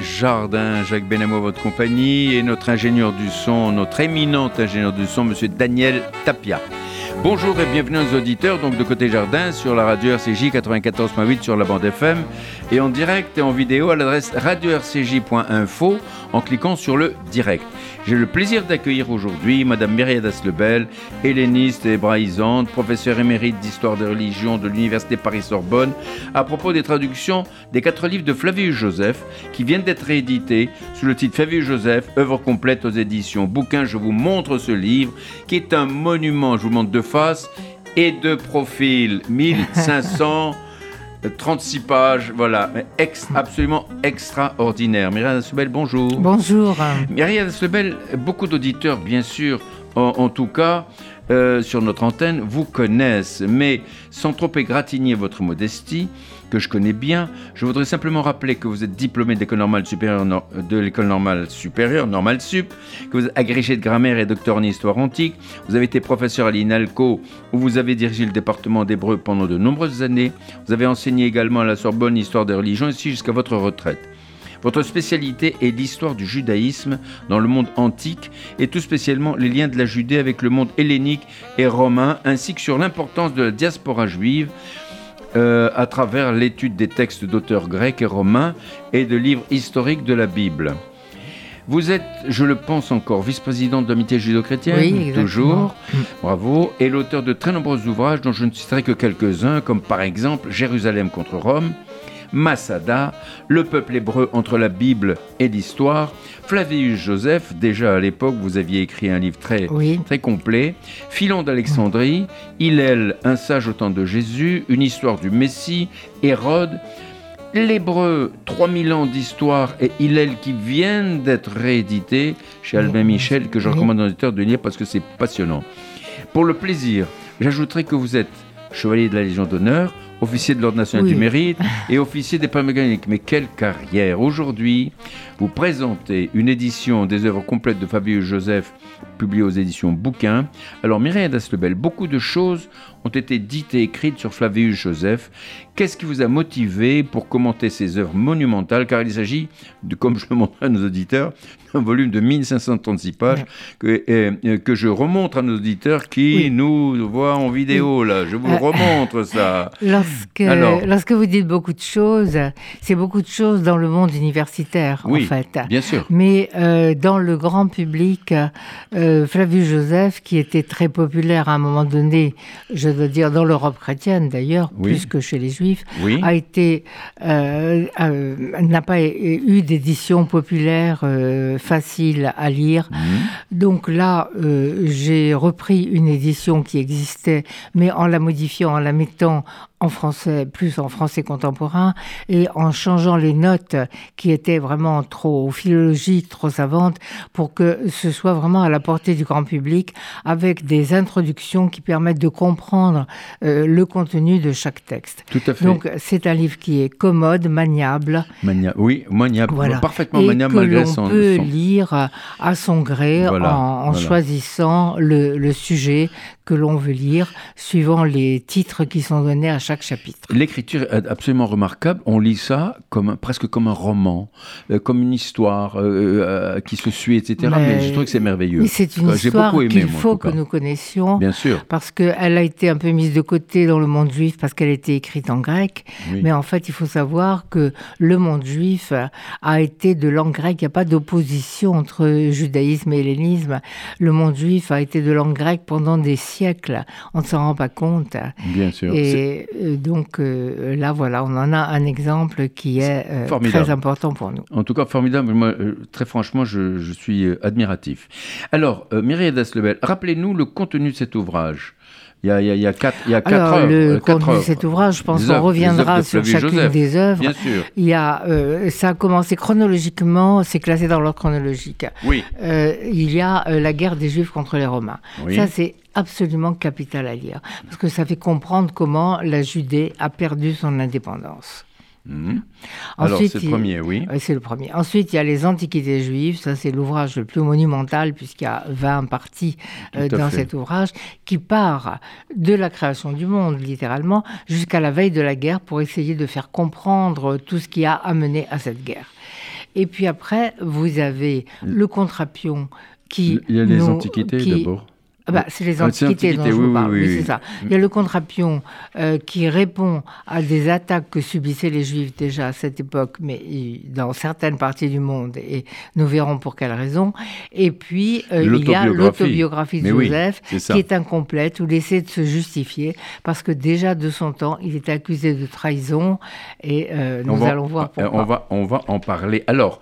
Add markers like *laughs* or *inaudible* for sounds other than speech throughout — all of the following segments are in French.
Jardin, Jacques Benamo, votre compagnie, et notre ingénieur du son, notre éminent ingénieur du son, monsieur Daniel Tapia. Bonjour et bienvenue aux auditeurs donc de Côté Jardin sur la radio RCJ 94.8 sur la bande FM et en direct et en vidéo à l'adresse radio-rcj.info en cliquant sur le direct. J'ai le plaisir d'accueillir aujourd'hui Madame Myriade Aslebel, helléniste et hébraïsante, professeure émérite d'histoire des religions de l'Université Paris-Sorbonne, à propos des traductions des quatre livres de Flavius Joseph qui viennent d'être réédités sous le titre Flavius Joseph, œuvre complète aux éditions Bouquin. Je vous montre ce livre qui est un monument, je vous montre de face et de profil, 1500. *laughs* 36 pages, voilà, ex, absolument extraordinaire. Myriam Asselbel, bonjour. Bonjour. Myriam Asselbel, beaucoup d'auditeurs, bien sûr, en, en tout cas, euh, sur notre antenne, vous connaissent, mais sans trop égratigner votre modestie, que je connais bien, je voudrais simplement rappeler que vous êtes diplômé de l'école normale supérieure, de l'école normale supérieure, normale sup, que vous êtes agrégé de grammaire et docteur en histoire antique, vous avez été professeur à l'INALCO, où vous avez dirigé le département d'hébreu pendant de nombreuses années, vous avez enseigné également à la Sorbonne histoire des religions, ici jusqu'à votre retraite. Votre spécialité est l'histoire du judaïsme dans le monde antique et tout spécialement les liens de la Judée avec le monde hellénique et romain, ainsi que sur l'importance de la diaspora juive euh, à travers l'étude des textes d'auteurs grecs et romains et de livres historiques de la Bible. Vous êtes, je le pense encore, vice-présidente de l'amitié judo-chrétienne, oui, toujours. Bravo. Et l'auteur de très nombreux ouvrages dont je ne citerai que quelques-uns, comme par exemple Jérusalem contre Rome, Masada, Le peuple hébreu entre la Bible et l'histoire, Flavius Joseph, déjà à l'époque vous aviez écrit un livre très, oui. très complet, Philon d'Alexandrie, Hillel, un sage au temps de Jésus, une histoire du Messie, Hérode, L'Hébreu, 3000 ans d'histoire et Hillel qui viennent d'être réédités chez Albin Michel, que je recommande aux auditeurs de lire parce que c'est passionnant. Pour le plaisir, j'ajouterai que vous êtes chevalier de la Légion d'honneur, officier de l'Ordre national Oui. du mérite et officier des palmes mécaniques. Mais quelle carrière Aujourd'hui, vous présentez une édition des œuvres complètes de Fabius Joseph, publiée aux éditions Bouquin. Alors, Mireille Daslebel, beaucoup de choses ont été dites et écrites sur Flavius Joseph. Qu'est-ce qui vous a motivé pour commenter ces œuvres monumentales? Car il s'agit, de, comme je le montre à nos auditeurs, d'un volume de 1536 pages que, euh, que je remontre à nos auditeurs qui Oui. nous voient en vidéo. Là, je vous le Euh, remontre ça. *laughs* Lorsque, Alors. lorsque vous dites beaucoup de choses, c'est beaucoup de choses dans le monde universitaire, Oui, fait. Bien sûr. Mais euh, dans le grand public, euh, Flavius Joseph, qui était très populaire à un moment donné, je dois dire dans l'Europe chrétienne d'ailleurs, Oui. plus que chez les Juifs, Oui. a été euh, euh, n'a pas eu d'édition populaire facile à lire. Mhm. Donc là, j'ai repris une édition qui existait, mais en la modifiant, en la mettant en français, plus en français contemporain, et en changeant les notes qui étaient vraiment trop philologiques, trop savantes, pour que ce soit vraiment à la portée du grand public, avec des introductions qui permettent de comprendre euh, le contenu de chaque texte. Tout à fait. Donc c'est un livre qui est commode, maniable, Mania- oui, maniable, voilà. parfaitement et maniable que malgré son, peut son- lire à son gré Voilà, en, en voilà. choisissant le, le sujet que l'on veut lire, suivant les titres qui sont donnés à chaque chapitre. L'écriture est absolument remarquable. On lit ça comme presque comme un roman, euh, comme une histoire euh, euh, qui se suit, etc. Mais, Mais- je trouve que c'est merveilleux. Mais c'est une histoire qu'il faut que nous connaissions. Bien sûr. Parce qu'elle a été un peu mise de côté dans le monde juif parce qu'elle était écrite en grec. Oui. Mais en fait, il faut savoir que le monde juif a été de langue grecque. Il n'y a pas d'opposition entre judaïsme et hellénisme. Le monde juif a été de langue grecque pendant des siècles. On ne s'en rend pas compte. Bien sûr. Et donc euh, là, voilà, on en a un exemple qui est, très important pour nous. En tout cas, formidable. Moi, très franchement, je, suis admiratif. Alors, Myriam Daslebel, rappelez-nous le contenu de cet ouvrage. Il y a, il y a, quatre, il y a quatre Alors, Le contenu de cet ouvrage, je pense qu'on reviendra sur chacune des œuvres. Bien sûr. Il y a, ça a commencé chronologiquement, c'est classé dans l'ordre chronologique. Oui. il y a la guerre des Juifs contre les Romains. Oui. Ça, c'est absolument capital à lire, parce que ça fait comprendre comment la Judée a perdu son indépendance. Mhm. Alors, c'est le premier, oui. c'est le premier. Ensuite, il y a les Antiquités juives. Ça, c'est l'ouvrage le plus monumental, puisqu'il y a 20 parties euh, dans cet ouvrage, qui part de la création du monde, littéralement, jusqu'à la veille de la guerre, pour essayer de faire comprendre tout ce qui a amené à cette guerre. Et puis après, vous avez le contrapion qui. Il y a les Antiquités d'abord. Ah bah, c'est les antiquités, dont je vous parle. Oui, c'est ça. Il y a le contrapion euh, qui répond à des attaques que subissaient les Juifs déjà à cette époque, mais dans certaines parties du monde, et nous verrons pour quelles raisons. Et puis, euh, il y a l'autobiographie de Joseph, qui est incomplète, où il essaie de se justifier, parce que déjà de son temps, il était accusé de trahison, et euh, nous allons voir pourquoi. On va, on va en parler. Alors,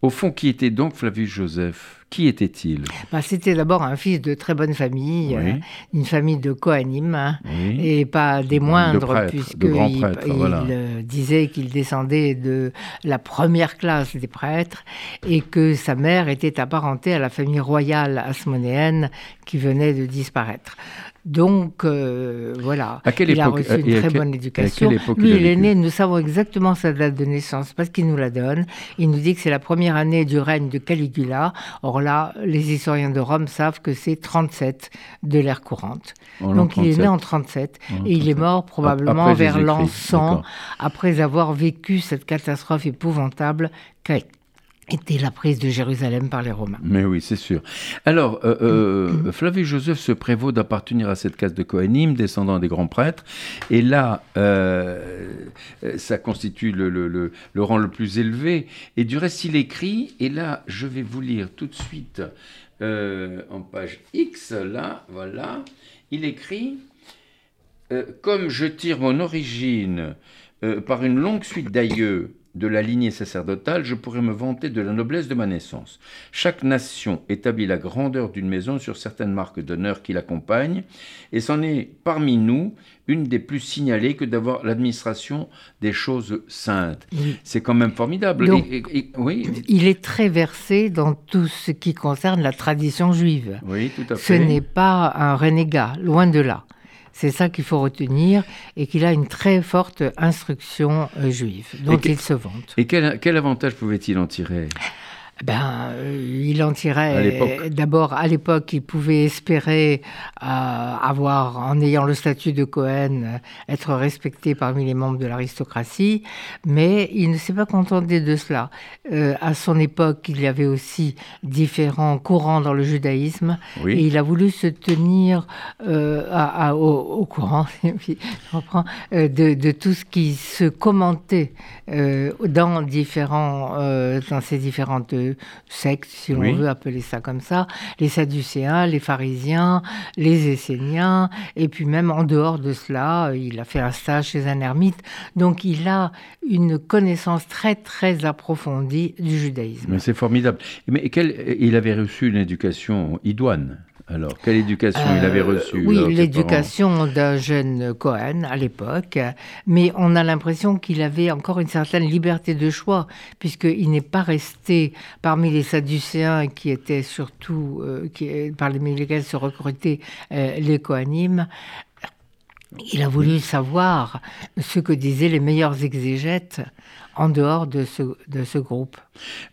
au fond, qui était donc Flavius Joseph? Qui était-il? Bah, C'était d'abord un fils de très bonne famille, euh, une famille de Kohanim, hein, et pas des moindres, puisqu'il il, disait qu'il descendait de la première classe des prêtres et que sa mère était apparentée à la famille royale asmonéenne qui venait de disparaître. Donc, euh, voilà. il a reçu une très bonne éducation. Lui, il est né, nous savons exactement sa date de naissance parce qu'il nous la donne. Il nous dit que c'est la première année du règne de Caligula. Or là, les historiens de Rome savent que c'est 37 de l'ère courante. Donc, il est né en 37 et il est mort probablement vers l'an 100 après avoir vécu cette catastrophe épouvantable était la prise de Jérusalem par les Romains. Mais oui, c'est sûr. Alors, euh, euh, mm-hmm. Flavius Joseph se prévaut d'appartenir à cette case de Cohenim, descendant des grands prêtres, et là, euh, ça constitue le, le, le, le, rang le plus élevé. Et du reste, il écrit, et là, je vais vous lire tout de suite en page X, là, voilà, il écrit, comme je tire mon origine par une longue suite d'aïeux, de la lignée sacerdotale, je pourrais me vanter de la noblesse de ma naissance. Chaque nation établit la grandeur d'une maison sur certaines marques d'honneur qui l'accompagnent, et c'en est parmi nous une des plus signalées que d'avoir l'administration des choses saintes. C'est quand même formidable. oui. Il est très versé dans tout ce qui concerne la tradition juive. Oui, tout à fait. Ce n'est pas un renégat, loin de là. C'est ça qu'il faut retenir et qu'il a une très forte instruction euh, juive dont il se vante. Et quel, quel avantage pouvait-il en tirer? Ben, euh, il en tirait d'abord à l'époque, il pouvait espérer euh, avoir, en ayant le statut de Cohen, euh, être respecté parmi les membres de l'aristocratie, mais il ne s'est pas contenté de cela. à son époque, il y avait aussi différents courants dans le judaïsme, et il a voulu se tenir au, courant *laughs* de, de, tout ce qui se commentait dans, différents, dans ces différentes sectes, si l'on veut appeler ça comme ça, les Sadducéens, les pharisiens, les Esséniens, et puis même en dehors de cela, il a fait un stage chez un ermite, donc il a une connaissance très très approfondie du judaïsme. C'est formidable. Mais quel, il avait reçu une éducation idoine alors, quelle éducation il avait euh, reçue Oui, l'éducation d'un jeune Cohen à l'époque, mais on a l'impression qu'il avait encore une certaine liberté de choix, puisqu'il n'est pas resté parmi les Sadducéens qui étaient surtout, euh, qui, parmi lesquels se recrutaient euh, les Coanimes. Il a voulu savoir ce que disaient les meilleurs exégètes en dehors de ce, de ce groupe.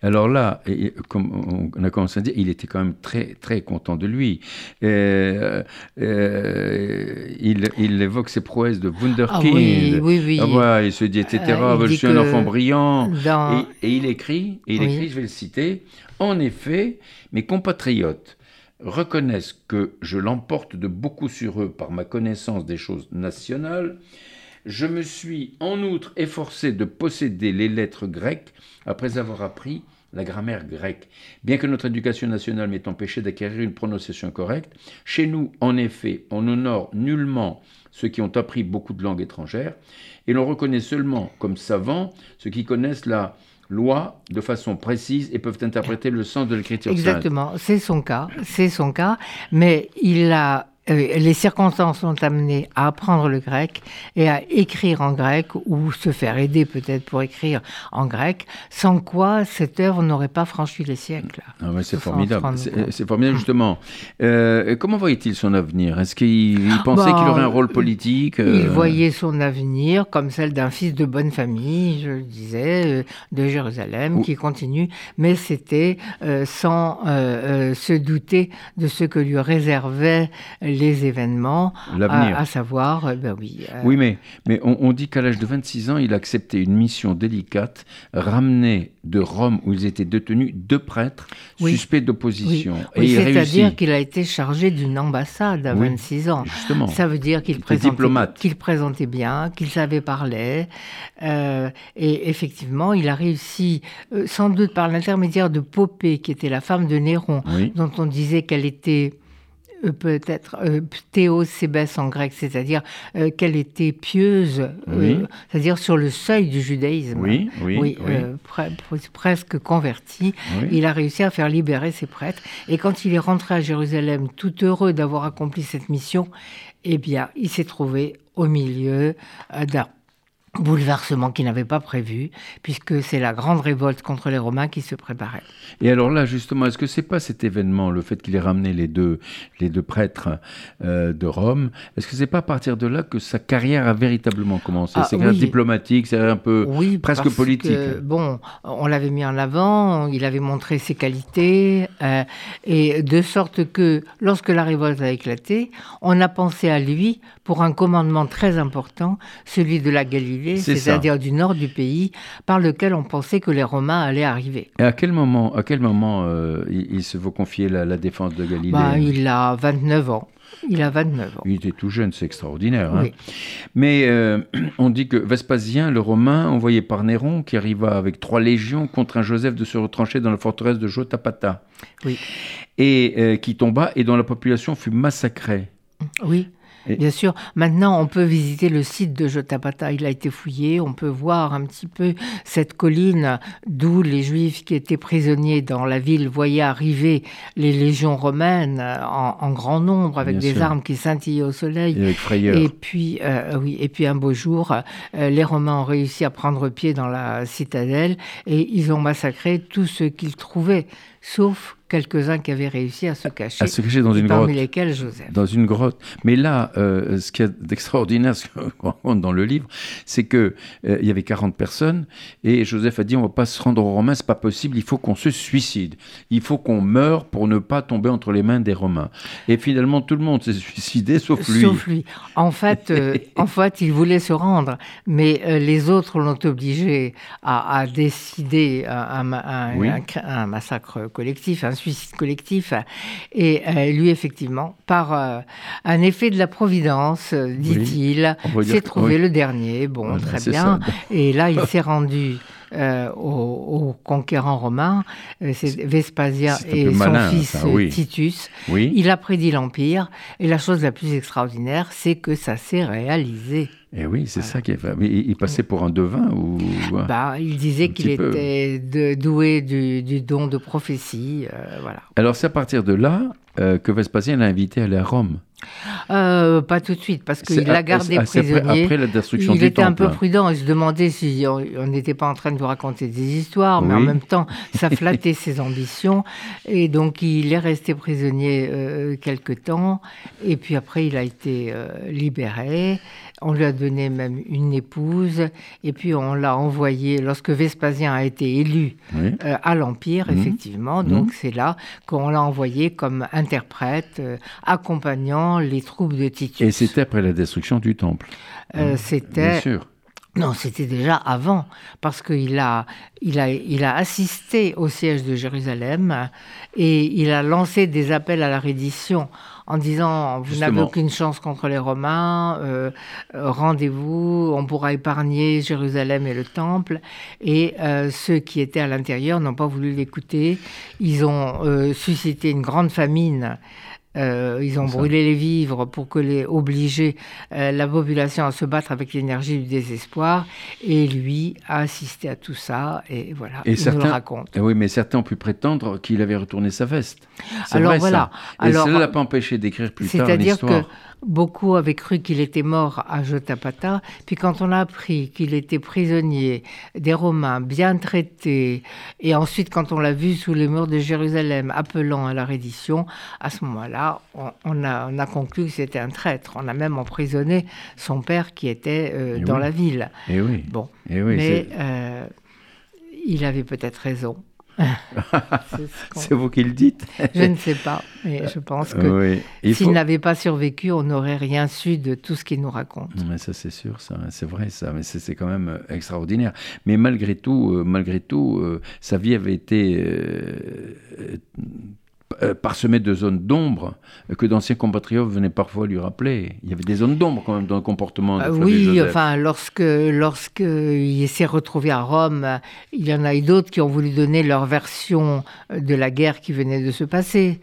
Alors là, comme on a commencé à dire, il était quand même très, très content de lui. Euh, euh, il, il, évoque ses prouesses de Wunderkind. Ah oui, oui, oui. Ah il se dit, etc., euh, je suis un enfant brillant. Et, il écrit, et il écrit, je vais le citer, en effet, mes compatriotes reconnaissent que je l'emporte de beaucoup sur eux par ma connaissance des choses nationales, je me suis en outre efforcé de posséder les lettres grecques après avoir appris la grammaire grecque. Bien que notre éducation nationale m'ait empêché d'acquérir une prononciation correcte, chez nous, en effet, on honore nullement ceux qui ont appris beaucoup de langues étrangères, et l'on reconnaît seulement comme savants ceux qui connaissent la loi de façon précise et peuvent interpréter le sens de l'écriture Exactement, c'est son cas, c'est son cas, mais il a les circonstances l'ont amené à apprendre le grec et à écrire en grec ou se faire aider peut-être pour écrire en grec, sans quoi cette œuvre n'aurait pas franchi les siècles. Ah c'est formidable. C'est formidable justement. Euh, comment voyait-il son avenir? Est-ce qu'il pensait qu'il aurait un rôle politique Il euh? voyait son avenir comme celle d'un fils de bonne famille, je le disais, de Jérusalem, qui continue, mais c'était sans se douter de ce que lui réservait les événements, à, à, savoir, ben oui. Euh, oui, mais, mais on, dit qu'à l'âge de 26 ans, il a accepté une mission délicate, ramener de Rome, où ils étaient détenus, deux prêtres suspects d'opposition. Oui. C'est-à-dire qu'il a été chargé d'une ambassade à 26 ans. Justement. Ça veut dire qu'il présentait, qu'il présentait bien, qu'il savait parler. Euh, et effectivement, il a réussi, sans doute par l'intermédiaire de Popée, qui était la femme de Néron, dont on disait qu'elle était peut-être euh, théos en grec, c'est-à-dire euh, qu'elle était pieuse, euh, c'est-à-dire sur le seuil du judaïsme. Oui, oui, presque converti. Il a réussi à faire libérer ses prêtres. Et quand il est rentré à Jérusalem, tout heureux d'avoir accompli cette mission, eh bien, il s'est trouvé au milieu d'un bouleversement qu'il n'avait pas prévu, puisque c'est la grande révolte contre les Romains qui se préparait. Et alors là, justement, est-ce que c'est pas cet événement, le fait qu'il ait ramené les deux, les deux prêtres euh, de Rome, est-ce que c'est pas à partir de là que sa carrière a véritablement commencé? Ah, C'est oui. diplomatique, c'est un peu oui, presque politique. Que, bon, on l'avait mis en avant, il avait montré ses qualités, euh, et de sorte que lorsque la révolte a éclaté, on a pensé à lui pour un commandement très important, celui de la Galilée c'est-à-dire du nord du pays, par lequel on pensait que les Romains allaient arriver. Et à quel moment, à quel moment euh, il, se veut confier la, défense de Galilée bah, Il a 29 ans. Il a 29 ans. Il était tout jeune, c'est extraordinaire. Hein. Mais euh, *clears throat* on dit que Vespasien, le Romain, envoyé par Néron, qui arriva avec trois légions, contre un Joseph de se retrancher dans la forteresse de Jotapata. Oui. Et euh, qui tomba et dont la population fut massacrée. Oui. Bien sûr, maintenant on peut visiter le site de Jotapata, il a été fouillé, on peut voir un petit peu cette colline d'où les Juifs qui étaient prisonniers dans la ville voyaient arriver les légions romaines en, grand nombre avec des armes qui scintillaient au soleil. Et, puis, euh, oui, et puis un beau jour, euh, les Romains ont réussi à prendre pied dans la citadelle et ils ont massacré tous ceux qu'ils trouvaient, sauf quelques-uns qui avaient réussi à se cacher. À se cacher dans une parmi grotte. lesquels Joseph. Dans une grotte. Mais là, euh, ce qui est d'extraordinaire, *laughs* ce qu'on raconte dans le livre, c'est que euh, il y avait 40 personnes et Joseph a dit on va pas se rendre aux Romains, c'est pas possible, il faut qu'on se suicide. Il faut qu'on meure pour ne pas tomber entre les mains des Romains. Et finalement, tout le monde s'est suicidé sauf lui. Sauf lui. En fait, euh, *laughs* en fait, il voulait se rendre, mais les autres l'ont obligé à, décider un, un, massacre collectif, un suicide collectif. Et euh, lui, effectivement, par euh, un effet de la providence, euh, dit-il, s'est trouvé le dernier. Bon, très bien. Et là, il *laughs* s'est rendu. aux, conquérants romains, c'est Vespasien et son fils Titus. Il a prédit l'Empire, et la chose la plus extraordinaire, c'est que ça s'est réalisé. Et eh oui, c'est ça qui est. Il passait pour un devin ou bah, Il disait qu'il était doué du, don de prophétie. Euh, voilà. Alors, c'est à partir de là euh, que Vespasien l'a invité à aller à Rome. Euh, pas tout de suite, parce qu'il l'a gardé prisonnier. Après, la destruction il était un peu prudent. Il se demandait si on n'était pas en train de vous raconter des histoires, mais en même temps, ça *laughs* flattait ses ambitions. Et donc, il est resté prisonnier euh, quelque temps. Et puis après, il a été euh, libéré. On lui a donné même une épouse. Et puis, on l'a envoyé, lorsque Vespasien a été élu euh, à l'Empire, mmh. effectivement. Donc, mmh. c'est là qu'on l'a envoyé comme interprète, accompagnant les troupes de Titus. Et c'était après la destruction du temple. Euh, c'était. Bien sûr. Non, c'était déjà avant, parce qu'il a, il a, il a assisté au siège de Jérusalem et il a lancé des appels à la reddition en disant vous n'avez aucune chance contre les Romains, euh, euh, rendez-vous, on pourra épargner Jérusalem et le temple. Et euh, ceux qui étaient à l'intérieur n'ont pas voulu l'écouter. Ils ont suscité une grande famine euh, ils ont brûlé les vivres pour que les obliger euh, la population à se battre avec l'énergie du désespoir. Et lui a assisté à tout ça. Et voilà, et il certains, nous le raconte. Eh oui, mais certains ont pu prétendre qu'il avait retourné sa veste. Alors vrai, voilà. Ça. Et Alors, cela l'a pas empêché d'écrire plus tard l'histoire. C'est-à-dire que Beaucoup avaient cru qu'il était mort à Jotapata, puis quand on a appris qu'il était prisonnier des Romains, bien traité, et ensuite quand on l'a vu sous les murs de Jérusalem appelant à la reddition, à ce moment-là, on, a, conclu que c'était un traître. On a même emprisonné son père qui était euh, dans la ville. Et oui. Bon, et oui, mais euh, il avait peut-être raison. *laughs* C'est vous qui le dites *laughs* Je ne sais pas, mais je pense que s'il n'avait pas survécu, on n'aurait rien su de tout ce qu'il nous raconte. Mais ça, c'est sûr, ça, c'est vrai, ça, mais c'est quand même euh, extraordinaire. Mais malgré tout, euh, malgré tout, euh, sa vie avait été euh, parsemé de zones d'ombre que d'anciens compatriotes venaient parfois lui rappeler. Il y avait des zones d'ombre quand même dans le comportement de euh, Oui, enfin, lorsque, lorsque il s'est retrouvé à Rome, il y en a eu d'autres qui ont voulu donner leur version de la guerre qui venait de se passer.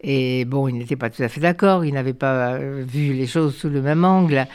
Et bon, il n'était pas tout à fait d'accord, il n'avait pas vu les choses sous le même angle.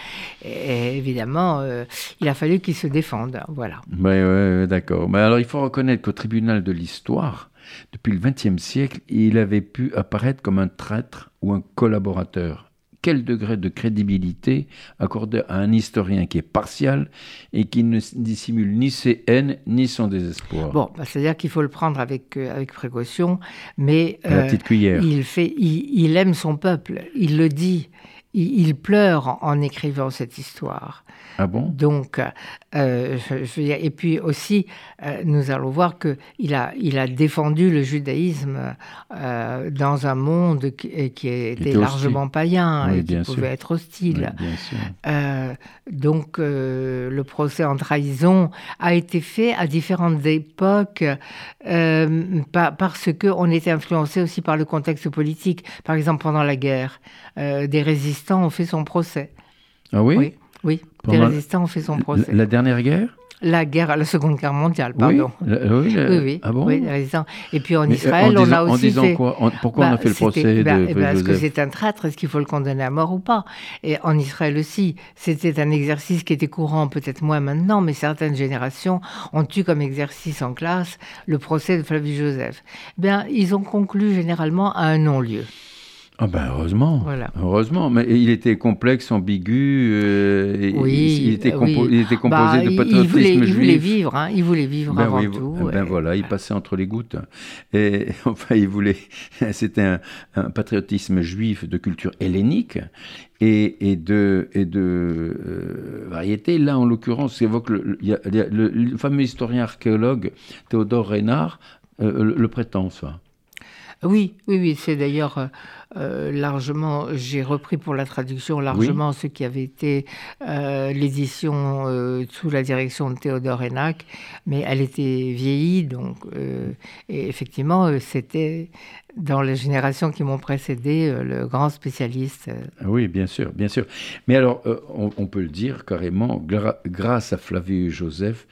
Et évidemment, euh, il a fallu qu'il se défende. Voilà. Oui, ouais, d'accord. Mais alors, il faut reconnaître qu'au tribunal de l'histoire, depuis le XXe siècle, il avait pu apparaître comme un traître ou un collaborateur. Quel degré de crédibilité accorder à un historien qui est partial et qui ne dissimule ni ses haines ni son désespoir? Bon, bah, c'est-à-dire qu'il faut le prendre avec, euh, avec précaution, mais la petite cuillère. Euh, il, fait, il, aime son peuple, il le dit, il, pleure en écrivant cette histoire. Ah bon? Donc, euh, je, et puis aussi, euh, nous allons voir qu'il a, il a défendu le judaïsme euh, dans un monde qui, était, largement païen et qui pouvait être hostile. donc, le procès en trahison a été fait à différentes époques parce qu'on était influencé aussi par le contexte politique. Par exemple, pendant la guerre, des résistants ont fait son procès. Ah oui? Oui. Oui, les résistants ont fait son procès. La dernière guerre la guerre, la Seconde Guerre mondiale, pardon. Oui, oui, oui, oui, ah bon oui, les résistants. Et puis en Israël, on a aussi en disant fait... quoi? Pourquoi on a bah, fait le procès bah, de ben, Est-ce que c'est un traître Est-ce qu'il faut le condamner à mort ou pas? Et en Israël aussi, c'était un exercice qui était courant, peut-être moins maintenant, mais certaines générations ont eu comme exercice en classe le procès de Flavius Joseph. Eh bien, ils ont conclu généralement à un non-lieu. Ah ben heureusement, heureusement, mais il était complexe, ambigu, euh, oui, il, était il, était composé bah, de patriotisme il voulait, juif. Il voulait vivre, hein, il voulait vivre ben avant oui, tout. Ben voilà, il passait entre les gouttes. Et *laughs* enfin, il voulait, *laughs* c'était un, un, patriotisme juif de culture hellénique et, et de, et de euh, variété. Là, en l'occurrence, évoque le, le, le, fameux historien archéologue Théodore Reynard euh, le, prétend, ça. Oui, oui, oui, c'est d'ailleurs euh, euh, largement, j'ai repris pour la traduction largement ce qui avait été euh, l'édition sous la direction de Théodore Hénac, mais elle était vieillie, donc et effectivement, c'était dans les générations qui m'ont précédé le grand spécialiste. Oui, bien sûr, bien sûr. Mais alors, on, on, peut le dire carrément, grâce à Flavius Joseph,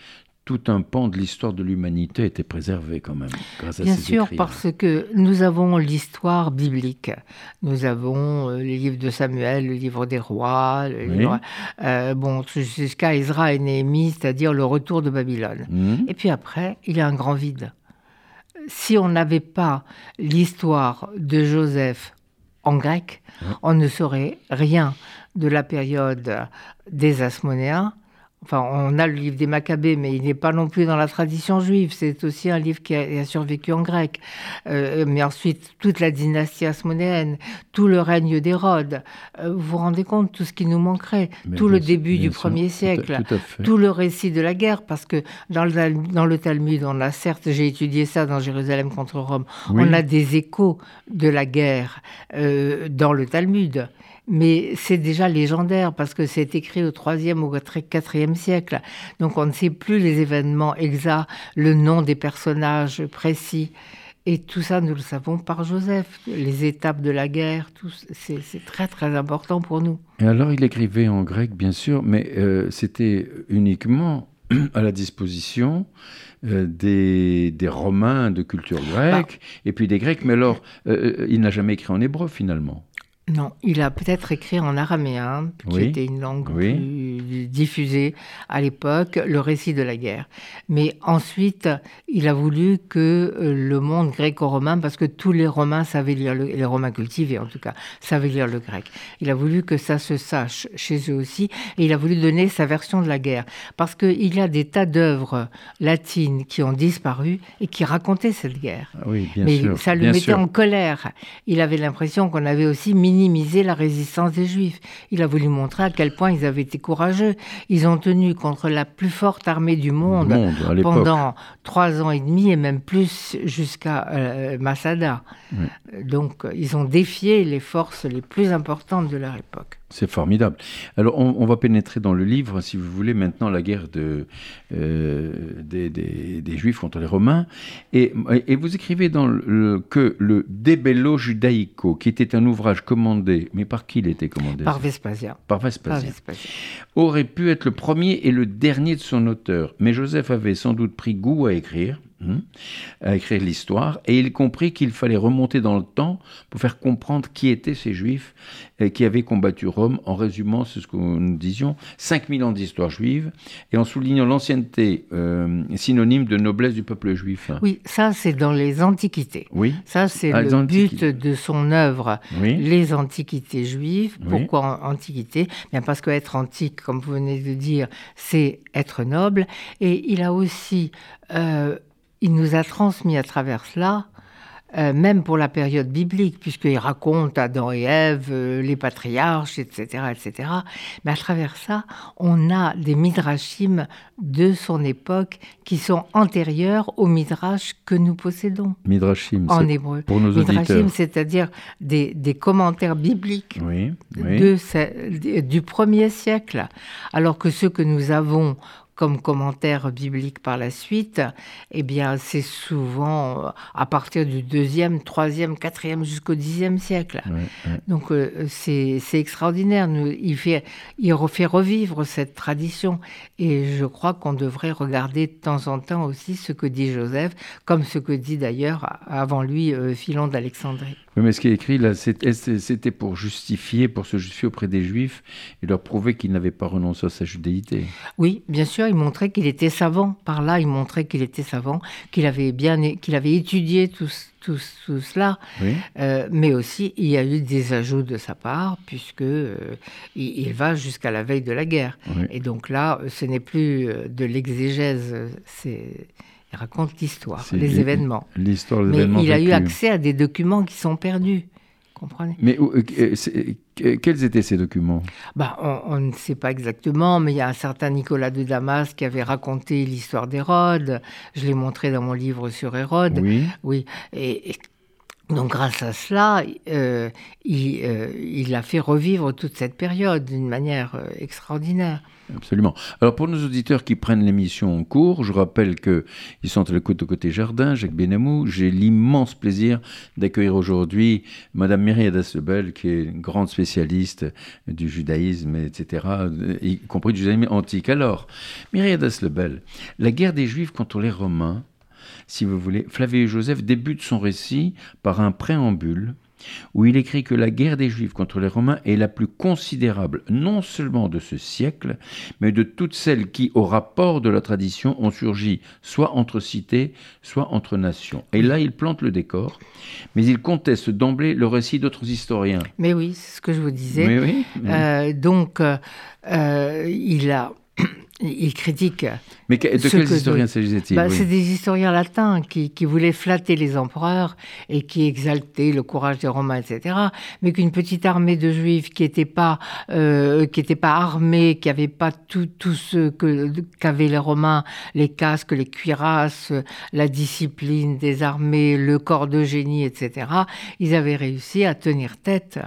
tout un pan de l'histoire de l'humanité était préservé quand même, grâce Bien à ces sûr, parce que nous avons l'histoire biblique. Nous avons euh, les livres de Samuel, le livre des rois, euh, bon, jusqu'à Ezra et Néhémie, c'est-à-dire le retour de Babylone. Mmh. Et puis après, il y a un grand vide. Si on n'avait pas l'histoire de Joseph en grec, on ne saurait rien de la période des Asmonéens, Enfin, on a le livre des Maccabées, mais il n'est pas non plus dans la tradition juive. C'est aussi un livre qui a, survécu en grec. Euh, mais ensuite, toute la dynastie asmonéenne, tout le règne d'Hérode. Euh, vous vous rendez compte tout ce qui nous manquerait Tout le début du premier siècle, tout, le récit de la guerre, parce que dans le, dans le Talmud, on a certes, j'ai étudié ça dans Jérusalem contre Rome, on a des échos de la guerre euh, dans le Talmud mais c'est déjà légendaire parce que c'est écrit au 3e ou au 4e siècle. Donc on ne sait plus les événements exacts, le nom des personnages précis. Et tout ça, nous le savons par Joseph. Les étapes de la guerre, c'est très très important pour nous. Et alors il écrivait en grec, bien sûr, mais euh, c'était uniquement *clears throat* à la disposition euh, des, des, Romains de culture grecque bah. et puis des Grecs. Mais alors, euh, il n'a jamais écrit en hébreu finalement. Non, il a peut-être écrit en araméen, qui était une langue plus diffusée à l'époque, le récit de la guerre. Mais ensuite, il a voulu que euh, le monde gréco-romain, parce que tous les Romains savaient lire, le, les Romains cultivés en tout cas, savaient lire le grec. Il a voulu que ça se sache chez eux aussi, et il a voulu donner sa version de la guerre. Parce qu'il y a des tas d'œuvres latines qui ont disparu et qui racontaient cette guerre. Oui, bien Mais sûr, ça le mettait en colère. Il avait l'impression qu'on avait aussi mis minimiser la résistance des Juifs. Il a voulu montrer à quel point ils avaient été courageux. Ils ont tenu contre la plus forte armée du monde, pendant trois ans et demi et même plus jusqu'à euh, Masada. Donc ils ont défié les forces les plus importantes de leur époque. C'est formidable. Alors, on, va pénétrer dans le livre, si vous voulez, maintenant la guerre de, euh, des, Juifs contre les Romains. Et, et vous écrivez dans le, que le De Bello Judaico, qui était un ouvrage commandé, mais par qui il était commandé Par Vespasien. Par Vespasien. Aurait pu être le premier et le dernier de son auteur. Mais Joseph avait sans doute pris goût à écrire. Hein, à écrire l'histoire, et il comprit qu'il fallait remonter dans le temps pour faire comprendre qui étaient ces juifs euh, qui avaient combattu Rome, en résumant ce que nous disions, 5000 ans d'histoire juive, et en soulignant l'ancienneté euh, synonyme de noblesse du peuple juif. Oui, ça c'est dans les Antiquités. Oui. Ça c'est ah, le but de son œuvre, les Antiquités juives. Pourquoi Antiquité? Bien parce qu'être antique, comme vous venez de dire, c'est être noble, et il a aussi euh, il nous a transmis à travers cela, euh, même pour la période biblique, puisqu'il raconte Adam et Ève, euh, les patriarches, etc., etc. Mais à travers ça, on a des midrashim de son époque qui sont antérieurs aux midrash que nous possédons. Midrashim, en hébreu. Pour nos midrashim, c'est-à-dire des, commentaires bibliques De, du premier siècle, alors que ceux que nous avons comme commentaire biblique par la suite, eh bien, c'est souvent euh, à partir du deuxième, troisième, quatrième jusqu'au dixième siècle. Donc, euh, c'est extraordinaire. il, fait, il refait revivre cette tradition. Et je crois qu'on devrait regarder de temps en temps aussi ce que dit Joseph, comme ce que dit d'ailleurs avant lui euh, Philon d'Alexandrie mais ce qui est écrit là, c'était pour justifier, pour se justifier auprès des Juifs et leur prouver qu'il n'avait pas renoncé à sa judéité? Oui, bien sûr, il montrait qu'il était savant. Par là, il montrait qu'il était savant, qu'il avait bien, qu'il avait étudié tout, tout, cela. Euh, mais aussi, il y a eu des ajouts de sa part, puisque euh, il, va jusqu'à la veille de la guerre. Et donc là, ce n'est plus euh, de l'exégèse, c'est raconte l'histoire, les événements. L'histoire Mais il a eu accès à des documents qui sont perdus. Comprenez? Mais euh, euh, quels étaient ces documents? Bah, on, ne sait pas exactement, mais il y a un certain Nicolas de Damas qui avait raconté l'histoire d'Hérode. Je l'ai montré dans mon livre sur Hérode. Oui. Oui. Et, donc grâce à cela, euh, il, il, a fait revivre toute cette période d'une manière extraordinaire. Absolument. Alors pour nos auditeurs qui prennent l'émission en cours, je rappelle qu'ils sont à l'écoute de Côté Jardin, Jacques Benamou. J'ai l'immense plaisir d'accueillir aujourd'hui Madame Myriam Dasselbel, qui est une grande spécialiste du judaïsme, etc., y compris du judaïsme antique. Alors, Myriam Dasselbel, la guerre des Juifs contre les Romains, si vous voulez, Flavius Joseph débute son récit par un préambule où il écrit que la guerre des Juifs contre les Romains est la plus considérable, non seulement de ce siècle, mais de toutes celles qui, au rapport de la tradition, ont surgi soit entre cités, soit entre nations. Et là, il plante le décor, mais il conteste d'emblée le récit d'autres historiens. Mais oui, c'est ce que je vous disais. oui, euh, donc, euh, il a il critique. Mais de quels historiens s'agissait-il bah, C'est des historiens latins qui, voulaient flatter les empereurs et qui exaltaient le courage des Romains, etc. Mais qu'une petite armée de Juifs qui n'était pas, euh, qui pas armée, qui n'avait pas tout, tout ce qu'avaient les Romains, les casques, les cuirasses, la discipline des armées, le corps de génie, etc. Ils avaient réussi à tenir tête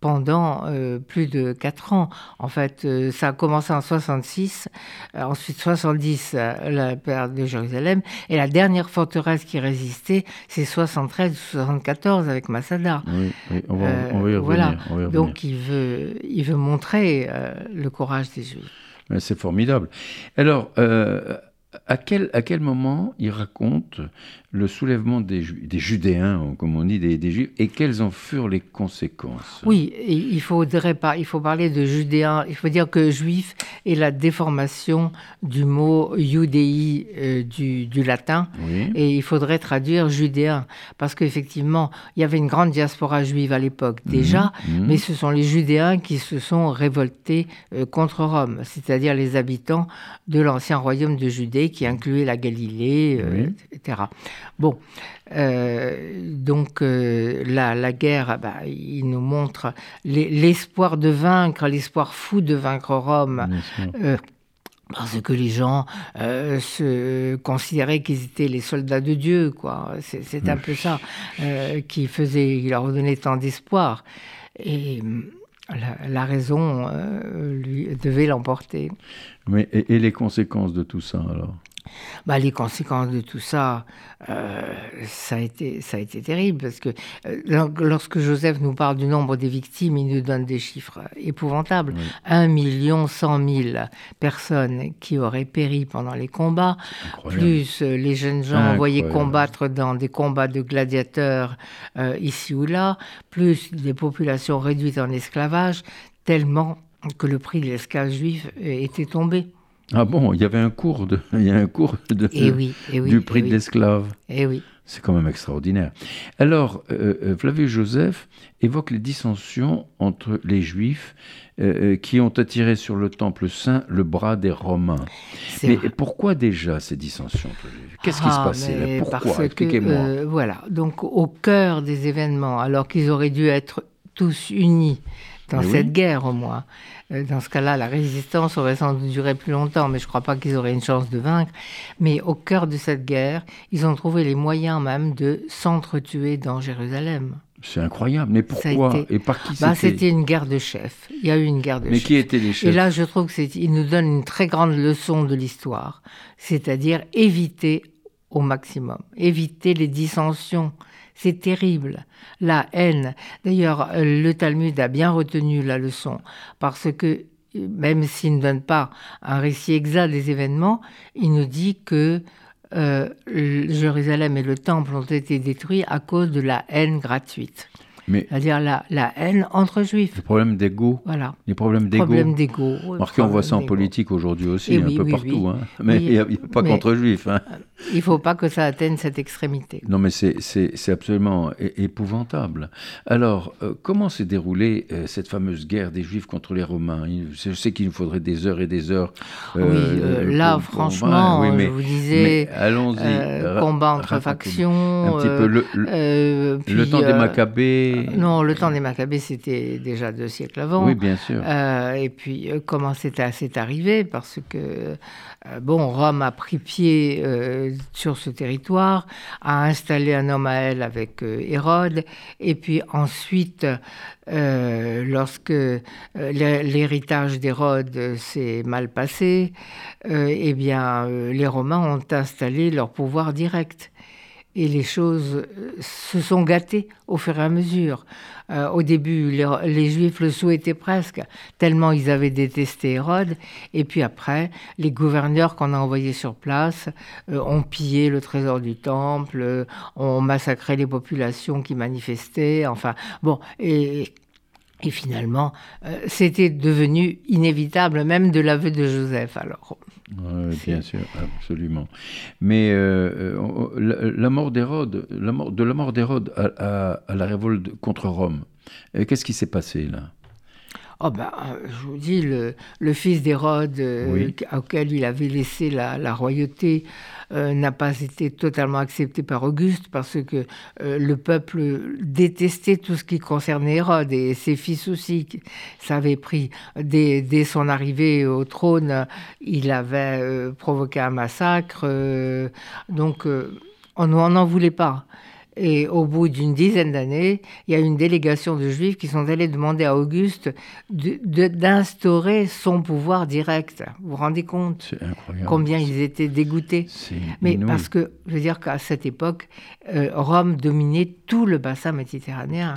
pendant euh, plus de quatre ans. En fait, euh, ça a commencé en 66, euh, ensuite 70, la perte de Jérusalem, et la dernière forteresse qui résistait, c'est 73 74 avec Masada. Oui, on, va, y revenir, voilà. Donc il veut, il veut montrer le courage des Juifs. C'est formidable. Alors, à quel, à quel moment il raconte le soulèvement des, des Judéens, comme on dit, des, Juifs, et quelles en furent les conséquences? Oui, il, faudrait pas, il faut parler de Judéens, il faut dire que juif est la déformation du mot judéi euh, du, du, latin, et il faudrait traduire judéen, parce qu'effectivement, il y avait une grande diaspora juive à l'époque mhm, déjà, mhm. mais ce sont les Judéens qui se sont révoltés euh, contre Rome, c'est-à-dire les habitants de l'ancien royaume de Judée qui incluait la Galilée, euh, etc. Bon, euh, donc euh, la, guerre, bah, il nous montre l'espoir de vaincre, l'espoir fou de vaincre Rome. Euh, parce que les gens se considéraient qu'ils étaient les soldats de Dieu, quoi. C'est un peu ça qui faisait, il leur donnait tant d'espoir. Et la, raison lui devait l'emporter. Mais et, les conséquences de tout ça alors? Bah, les conséquences de tout ça, euh, ça, a été, ça a été terrible parce que euh, lorsque Joseph nous parle du nombre des victimes, il nous donne des chiffres épouvantables. Un million cent mille personnes qui auraient péri pendant les combats, plus euh, les jeunes gens envoyés combattre dans des combats de gladiateurs ici ou là, plus des populations réduites en esclavage, tellement que le prix de l'esclave juif était tombé. Ah bon, il y avait un cours de, *laughs* il y a un cours de, eh oui, eh oui, du prix eh de l'esclave. Eh oui. C'est quand même extraordinaire. Alors, euh, euh, Flavius Joseph évoque les dissensions entre les Juifs euh, qui ont attiré sur le Temple Saint le bras des Romains. Mais pourquoi déjà ces dissensions Qu'est-ce qui se ah, passait là? Pourquoi? Expliquez-moi. voilà, donc au cœur des événements, alors qu'ils auraient dû être tous unis dans cette guerre au moins. Euh, dans ce cas-là, la résistance aurait sans doute duré plus longtemps, mais je ne crois pas qu'ils auraient une chance de vaincre. Mais au cœur de cette guerre, ils ont trouvé les moyens même de s'entretuer dans Jérusalem. C'est incroyable. Mais pourquoi Et par qui bah, c'était une guerre de chefs. Il y a eu une guerre de chefs. Mais qui étaient les chefs Et là, je trouve qu'il nous donne une très grande leçon de l'histoire, c'est-à-dire éviter au maximum, éviter les dissensions, c'est terrible, la haine. D'ailleurs, le Talmud a bien retenu la leçon, parce que même s'il ne donne pas un récit exact des événements, il nous dit que euh, Jérusalem et le temple ont été détruits à cause de la haine gratuite. C'est-à-dire la, la, haine entre juifs. Les problèmes d'ego. Voilà. Les problèmes d'ego. Problèmes d'ego. on voit ça en politique aujourd'hui aussi, un peu partout. Hein. Mais il n'y a, pas qu'entre juifs. Hein. Il ne faut pas que ça atteigne cette extrémité. Non, mais c'est absolument épouvantable. Alors, euh, comment s'est déroulée euh, cette fameuse guerre des juifs contre les Romains? Je sais qu'il nous faudrait des heures et des heures. Euh, oui, là, franchement, je vous disais. Allons-y. combat entre factions. Un petit peu le, le temps des Maccabées. Non, le temps des Maccabées, c'était déjà deux siècles avant. Oui, bien sûr. Euh, et puis, euh, comment c'est arrivé? Parce que, euh, bon, Rome a pris pied sur ce territoire, a installé un homme à elle avec Hérode, et puis ensuite, lorsque l'héritage d'Hérode s'est mal passé, eh bien, les Romains ont installé leur pouvoir direct et les choses euh, se sont gâtées au fur et à mesure. Euh, au début, les, Juifs le souhaitaient presque, tellement ils avaient détesté Hérode. Et puis après, les gouverneurs qu'on a envoyés sur place euh, ont pillé le trésor du temple, ont massacré les populations qui manifestaient. Enfin, bon, et, et finalement, c'était devenu inévitable, même de l'aveu de Joseph. Alors, oui, bien sûr, absolument. Mais euh, euh, la, mort d'Hérode, la mort, de la mort d'Hérode à, la révolte contre Rome, euh, qu'est-ce qui s'est passé là? Oh ben, je vous dis, le, le fils d'Hérode, auquel il avait laissé la, la royauté, euh, n'a pas été totalement accepté par Auguste parce que euh, le peuple détestait tout ce qui concernait Hérode et ses fils aussi. Ça avait pris dès, dès son arrivée au trône, il avait euh, provoqué un massacre. donc on n'en voulait pas. Et au bout d'une dizaine d'années, il y a une délégation de juifs qui sont allés demander à Auguste d'instaurer son pouvoir direct. Vous vous rendez compte combien ils étaient dégoûtés? Mais parce que, je veux dire qu'à cette époque, euh, Rome dominait tout le bassin méditerranéen.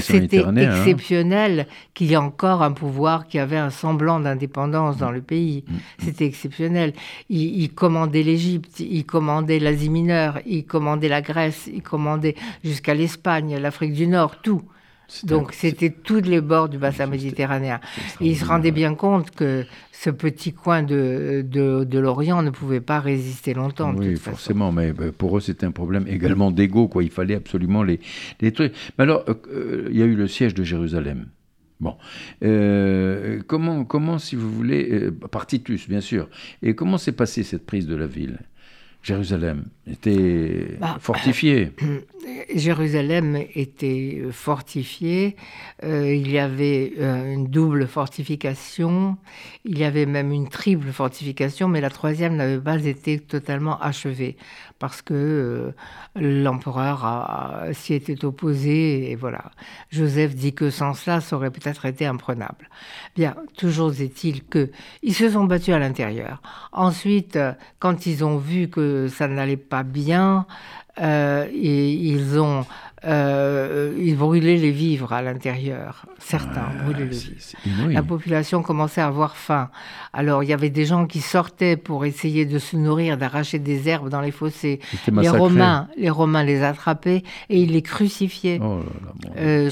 C'était hein. exceptionnel qu'il y ait encore un pouvoir qui avait un semblant d'indépendance dans le pays. Mm, mm. C'était exceptionnel. Il, il commandait l'Égypte, il commandait l'Asie mineure, il commandait la Grèce, il commandait jusqu'à l'Espagne, l'Afrique du Nord, tout. Donc c'était tous les bords du bassin méditerranéen. Et il se rendait bien compte que ce petit coin de, de, l'Orient ne pouvait pas résister longtemps. Oui, forcément, mais euh, pour eux c'était un problème également d'ego, quoi. Il fallait absolument les, les trucs. Mais alors, euh, euh, il y a eu le siège de Jérusalem. Bon, comment, comment, si vous voulez, par Titus, bien sûr, et comment s'est passée cette prise de la ville? Jérusalem était bah, fortifiée. *clears throat* Jérusalem était fortifiée. Euh, il y avait euh, une double fortification. Il y avait même une triple fortification, mais la troisième n'avait pas été totalement achevée parce que euh, l'empereur s'y était opposé. Et voilà. Joseph dit que sans cela, ça aurait peut-être été imprenable. Bien, toujours est-il que ils se sont battus à l'intérieur. Ensuite, quand ils ont vu que ça n'allait pas bien, euh, et ils ont euh, ils brûlaient les vivres à l'intérieur. Certains brûlaient les vivres. La population commençait à avoir faim. Alors il y avait des gens qui sortaient pour essayer de se nourrir, d'arracher des herbes dans les fossés. Les Romains, les Romains les attrapaient et ils les crucifiaient. Oh euh,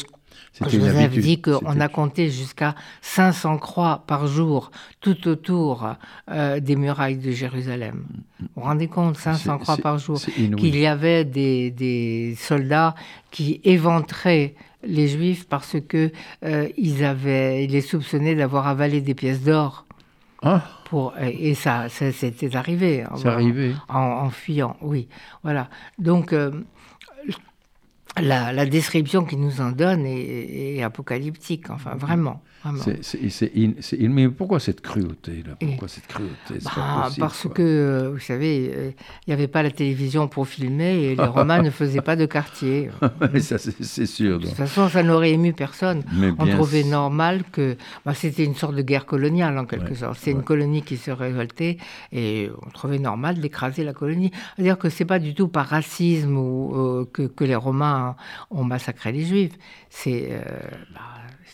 Joseph dit qu'on a compté jusqu'à 500 croix par jour tout autour euh, des murailles de Jérusalem. Vous vous rendez compte, 500 croix par jour Qu'il y avait des, soldats qui éventraient les Juifs parce que euh, ils avaient, ils les soupçonnaient d'avoir avalé des pièces d'or. Ah. Pour, et ça, c'était arrivé. C'est arrivé. En, fuyant, oui. Voilà. Donc, euh, la, description qu'il nous en donne est, apocalyptique, enfin vraiment. C'est, mais pourquoi cette cruauté là? Pourquoi cette cruauté? Bah, Parce que, euh, vous savez, euh, il n'y avait pas la télévision pour filmer et les Romains ne faisaient pas de quartier. *laughs* ça, c'est, sûr. De toute façon, ça n'aurait ému personne. on trouvait normal que bah, c'était une sorte de guerre coloniale en quelque sorte. C'est une colonie qui se révoltait et on trouvait normal d'écraser la colonie. C'est-à-dire que c'est pas du tout par racisme ou, euh, que, les Romains ont massacré les Juifs. C'est bah,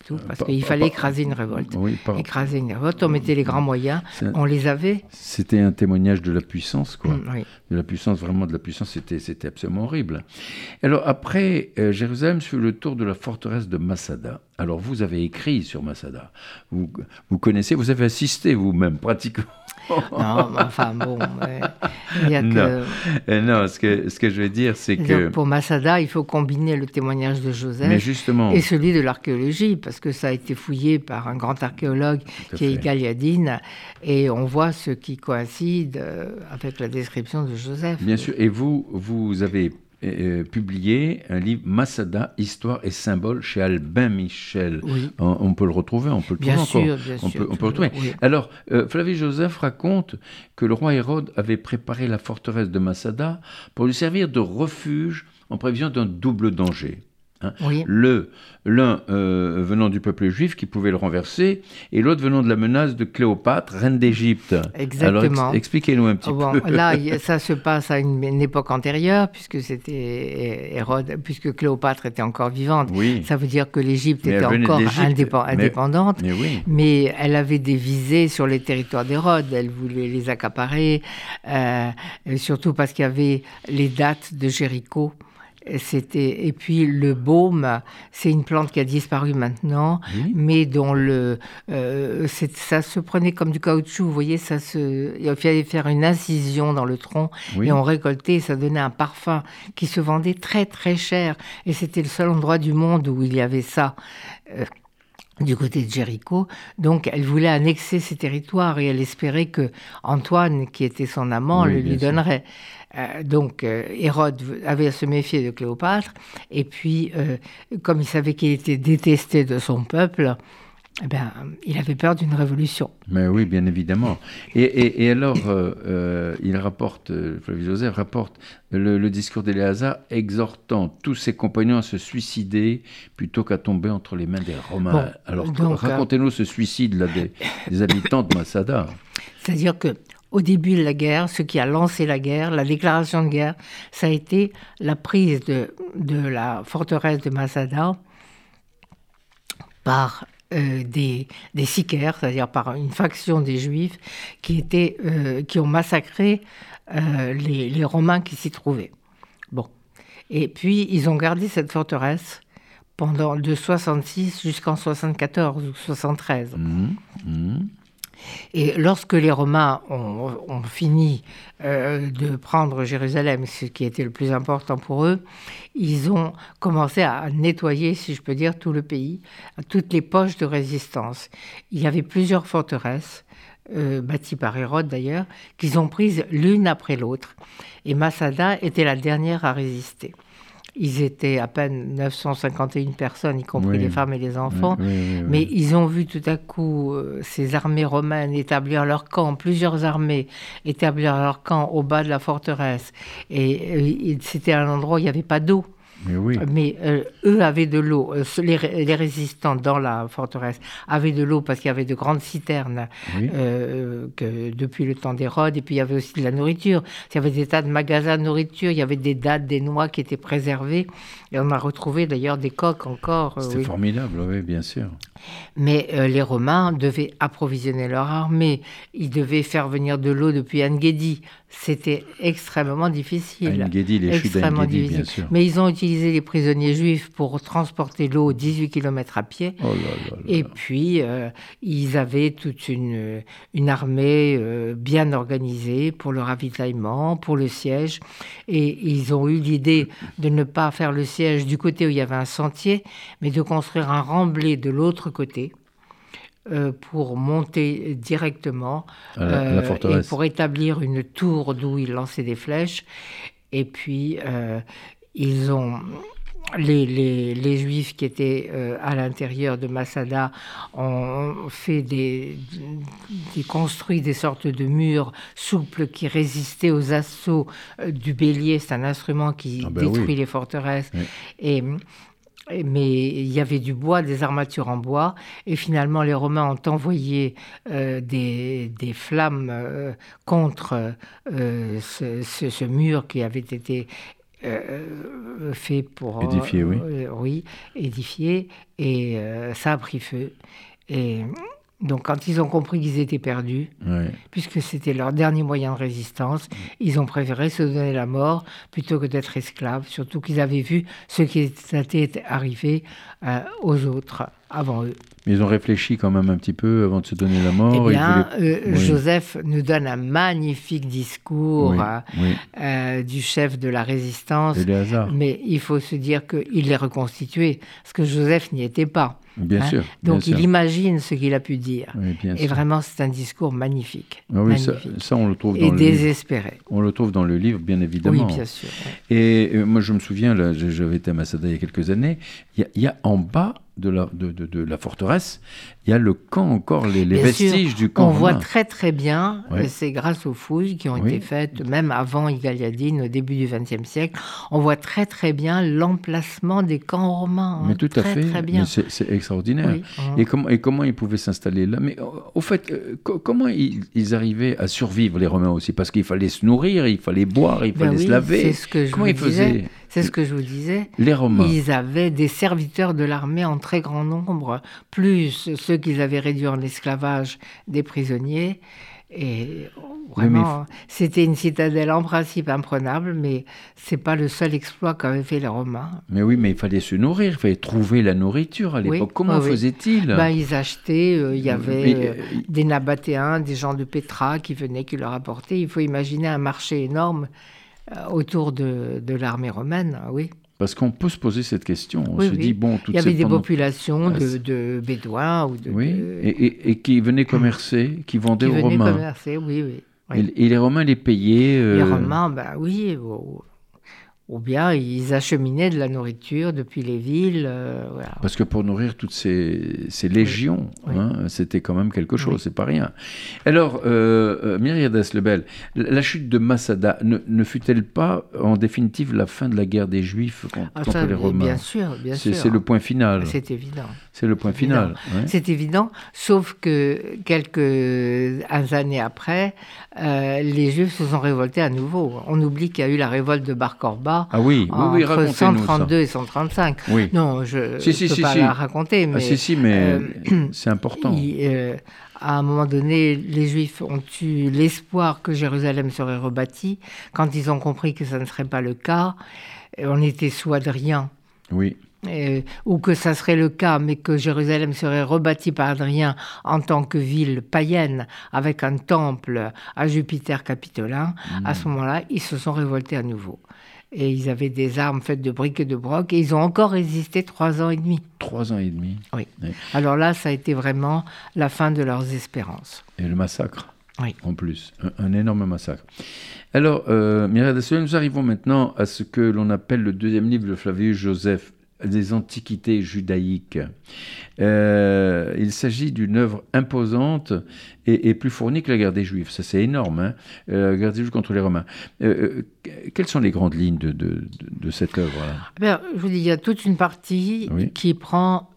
tout, parce qu'il fallait écraser une révolte. Écraser une révolte, on mettait les grands moyens, on les avait. C'était un témoignage de la puissance, quoi. Mm, de la puissance, vraiment de la puissance, c'était, absolument horrible. Alors après, euh, Jérusalem fut le tour de la forteresse de Masada. Alors vous avez écrit sur Masada, vous, vous connaissez, vous avez assisté vous-même pratiquement non, enfin bon, il y a que... Euh, non, ce que, ce que je veux dire, c'est que... Pour Masada, il faut combiner le témoignage de Joseph justement... et celui de l'archéologie, parce que ça a été fouillé par un grand archéologue qui est Galiadine, et on voit ce qui coïncide euh, avec la description de Joseph. Bien sûr, et vous, vous avez euh, publié un livre Masada, Histoire et symbole chez Albin Michel. On, peut le retrouver, on peut le bien sûr, encore. Bien on, peut, on peut. Alors, euh, Flavie Joseph raconte que le roi Hérode avait préparé la forteresse de Masada pour lui servir de refuge en prévision d'un double danger. Hein. Le l'un euh, venant du peuple juif qui pouvait le renverser, et l'autre venant de la menace de Cléopâtre, reine d'Égypte. Exactement. Alors expliquez-nous un petit peu. Là, *laughs* ça se passe à une, époque antérieure, puisque c'était Hérode, puisque Cléopâtre était encore vivante. Oui. Ça veut dire que l'Égypte était encore indépendante, mais, mais, elle avait des visées sur les territoires d'Hérode. Elle voulait les accaparer, euh, surtout parce qu'il y avait les dates de Jéricho. C'était et puis le baume, c'est une plante qui a disparu maintenant, mais dont le euh, ça se prenait comme du caoutchouc. Vous voyez, ça se il fallait faire une incision dans le tronc et on récoltait. Ça donnait un parfum qui se vendait très très cher et c'était le seul endroit du monde où il y avait ça. Euh, du côté de Jéricho. Donc, elle voulait annexer ces territoires et elle espérait que Antoine, qui était son amant, le lui donnerait. Euh, donc euh, Hérode avait à se méfier de Cléopâtre, et puis euh, comme il savait qu'il était détesté de son peuple, eh ben, il avait peur d'une révolution. Mais oui, bien évidemment. Et, et, alors, euh, euh, il rapporte, euh, Flavie Joseph rapporte le, discours d'Éléazar exhortant tous ses compagnons à se suicider plutôt qu'à tomber entre les mains des Romains. alors, racontez-nous ce suicide là, des, des habitants de Massada. C'est-à-dire que au début de la guerre, ce qui a lancé la guerre, la déclaration de guerre, ça a été la prise de, de la forteresse de Masada par euh, des, des sicaires, c'est-à-dire par une faction des Juifs qui, étaient, euh, qui ont massacré euh, les, les, Romains qui s'y trouvaient. Bon. Et puis, ils ont gardé cette forteresse pendant de 66 jusqu'en 74 ou 73. Et lorsque les Romains ont, fini euh, de prendre Jérusalem, ce qui était le plus important pour eux, ils ont commencé à nettoyer, si je peux dire, tout le pays, toutes les poches de résistance. Il y avait plusieurs forteresses. Euh, bâties par Hérode d'ailleurs, qu'ils ont prises l'une après l'autre. Et Massada était la dernière à résister. Ils étaient à peine 951 personnes, y compris les femmes et les enfants. mais ils ont vu tout à coup euh, ces armées romaines établir leur camp, plusieurs armées établir leur camp au bas de la forteresse. Et, et c'était un endroit où il n'y avait pas d'eau. Mais, euh, eux avaient de l'eau. Euh, les, résistants dans la forteresse avaient de l'eau parce qu'il y avait de grandes citernes euh, que, depuis le temps d'Hérode. Et puis il y avait aussi de la nourriture. Il y avait des tas de magasins de nourriture. Il y avait des dattes, des noix qui étaient préservées. Et on a retrouvé d'ailleurs des coques encore. C'était formidable, oui, bien sûr. Mais les Romains devaient approvisionner leur armée. Ils devaient faire venir de l'eau depuis Engedi. C'était extrêmement difficile. Les extrêmement difficile. bien sûr. Mais ils ont utilisé les prisonniers juifs pour transporter l'eau 18 km à pied. Oh Et puis, euh, ils avaient toute une, une armée euh, bien organisée pour le ravitaillement, pour le siège. Et ils ont eu l'idée de ne pas faire le siège du côté où il y avait un sentier, mais de construire un remblai de l'autre côté. Euh, pour monter directement euh, et pour établir une tour d'où ils lançaient des flèches. Et puis, euh, ils ont. Les, les, les, Juifs qui étaient à l'intérieur de Masada ont fait des, des, construit des sortes de murs souples qui résistaient aux assauts du bélier. C'est un instrument qui ah ben détruit les forteresses. Et mais il y avait du bois, des armatures en bois, et finalement les Romains ont envoyé euh, des, des, flammes euh, contre euh, ce, ce, mur qui avait été fait pour... Édifié, oui. oui, édifié, et ça a pris feu. Et donc quand ils ont compris qu'ils étaient perdus, puisque c'était leur dernier moyen de résistance, ils ont préféré se donner la mort plutôt que d'être esclaves, surtout qu'ils avaient vu ce qui était arrivé euh, aux autres avant eux. Mais ils ont réfléchi quand même un petit peu avant de se donner la mort. Eh bien, euh, Joseph nous donne un magnifique discours euh, du chef de la résistance. Mais il faut se dire qu'il est reconstitué, parce que Joseph n'y était pas. Bien hein. sûr. Donc il imagine ce qu'il a pu dire. et vraiment, c'est un discours magnifique. Ah oui, Ça, on le trouve dans et désespéré. On le trouve dans le livre, bien évidemment. Oui, bien sûr. Et euh, moi, je me souviens, j'avais été à Massada il y a quelques années, il y, a en bas de la, de, de, la forteresse, il y a le camp encore, les, vestiges du camp. On voit très très bien, c'est grâce aux fouilles qui ont été faites, même avant Igaliadine, au début du XXe siècle, on voit très très bien l'emplacement des camps romains. Mais tout à fait, très bien. c'est extraordinaire. Et, comment, et comment ils pouvaient s'installer là? Mais au fait, euh, comment ils, arrivaient à survivre, les Romains aussi? Parce qu'il fallait se nourrir, il fallait boire, il ben fallait se laver. Ce que je comment ils faisaient? C'est ce que je vous disais. Les Romains. Ils avaient des serviteurs de l'armée en très grand nombre, plus ceux qu'ils avaient réduits en esclavage des prisonniers. Et vraiment, c'était une citadelle en principe imprenable, mais c'est pas le seul exploit qu'avaient fait les Romains. Mais oui, mais il fallait se nourrir, il fallait trouver la nourriture à l'époque. Comment faisaient-ils ben, Ils achetaient, euh, il y avait euh, des Nabatéens, des gens de Pétra qui venaient, qui leur apportaient. Il faut imaginer un marché énorme euh, autour de, de l'armée romaine, oui. Parce qu'on peut se poser cette question. On se dit, bon, Il y avait des populations ah, de, de, Bédouins ou de. Oui, Et, et, qui venaient commercer, qui vendaient aux Romains. commercer, oui, oui. Et, les Romains les payaient. Euh, les Romains, ben oui. Ou bien ils acheminaient de la nourriture depuis les villes. euh, voilà. Parce que pour nourrir toutes ces, ces légions, Oui. hein, c'était quand même quelque chose, Oui. c'est pas rien. Alors, euh, euh, Myriadas Lebel, la chute de Masada ne, ne fut-elle pas en définitive la fin de la guerre des Juifs con- Ah, contre ça, les Romains? bien sûr, bien sûr. c'est le point final. C'est évident. C'est le point final. ouais. C'est évident, sauf que quelques années après, euh, les Juifs se sont révoltés à nouveau. On oublie qu'il y a eu la révolte de Bar Korba Ah oui, oui, oui, entre racontez-nous 132 et 135. ça. Oui. Non, je ne Si, si, peux si, pas la raconter, mais ah si, si, mais euh, c'est important. il- euh, à un moment donné, les Juifs ont eu l'espoir que Jérusalem serait rebâtie. Quand ils ont compris que ça ne serait pas le cas, euh, on était sous Adrien. Oui, euh, ou que ça serait le cas, mais que Jérusalem serait rebâtie par Adrien en tant que ville païenne, avec un temple à Jupiter capitolin, à ce moment-là, ils se sont révoltés à nouveau. Et ils avaient des armes faites de briques et de broc, et ils ont encore résisté trois ans et demi. trois ans et demi. Oui. Oui. Alors là, ça a été vraiment la fin de leurs espérances. Et le massacre. Oui. En plus, un, un énorme massacre. Alors, euh, Lebel, nous arrivons maintenant à ce que l'on appelle le deuxième livre de Flavius Joseph, des Antiquités judaïques. Euh, il s'agit d'une œuvre imposante et, et plus fournie que la guerre des Juifs. Ça, c'est énorme, hein, euh, la guerre des Juifs contre les Romains. Euh, quelles sont les grandes lignes de, de- de- de cette œuvre-là Eh je vous dis, il y a toute une partie Oui. qui prend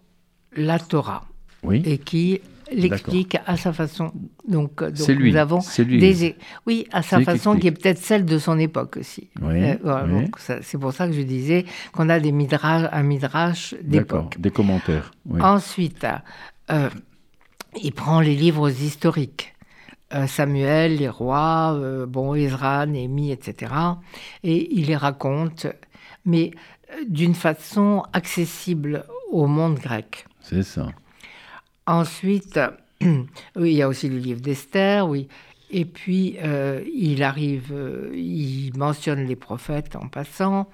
la Torah Oui, et qui l'explique à sa façon. Donc, euh, donc lui. nous avons lui. des... Oui, à sa qui façon qui est peut-être celle de son époque aussi. Oui, Euh, voilà, oui. c'est pour ça que je disais qu'on a des midrash, un midrash d'époque. des commentaires. Oui. Ensuite, euh, il prend les livres historiques. Euh, Samuel, les rois, bon, Ezra, Néhémie, etc. Et il les raconte, mais d'une façon accessible au monde grec. C'est ça. Ensuite, *clears throat* oui, il y a aussi le livre d'Esther, oui. Et puis, euh, il arrive, euh, il mentionne les prophètes en passant.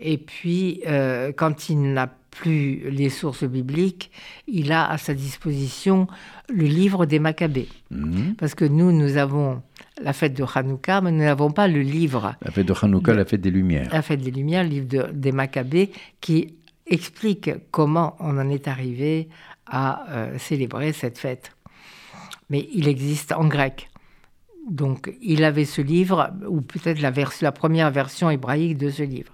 Et puis, euh, quand il n'a plus les sources bibliques, il a à sa disposition le livre des Maccabées. Mhm. Parce que nous, nous avons la fête de Hanouka, mais nous n'avons pas le livre, La fête de Hanouka, la fête des Lumières. la fête des Lumières, le livre de- des Maccabées, qui explique comment on en est arrivé à euh, célébrer cette fête. Mais il existe en grec. Donc, il avait ce livre, ou peut-être la, première version hébraïque de ce livre.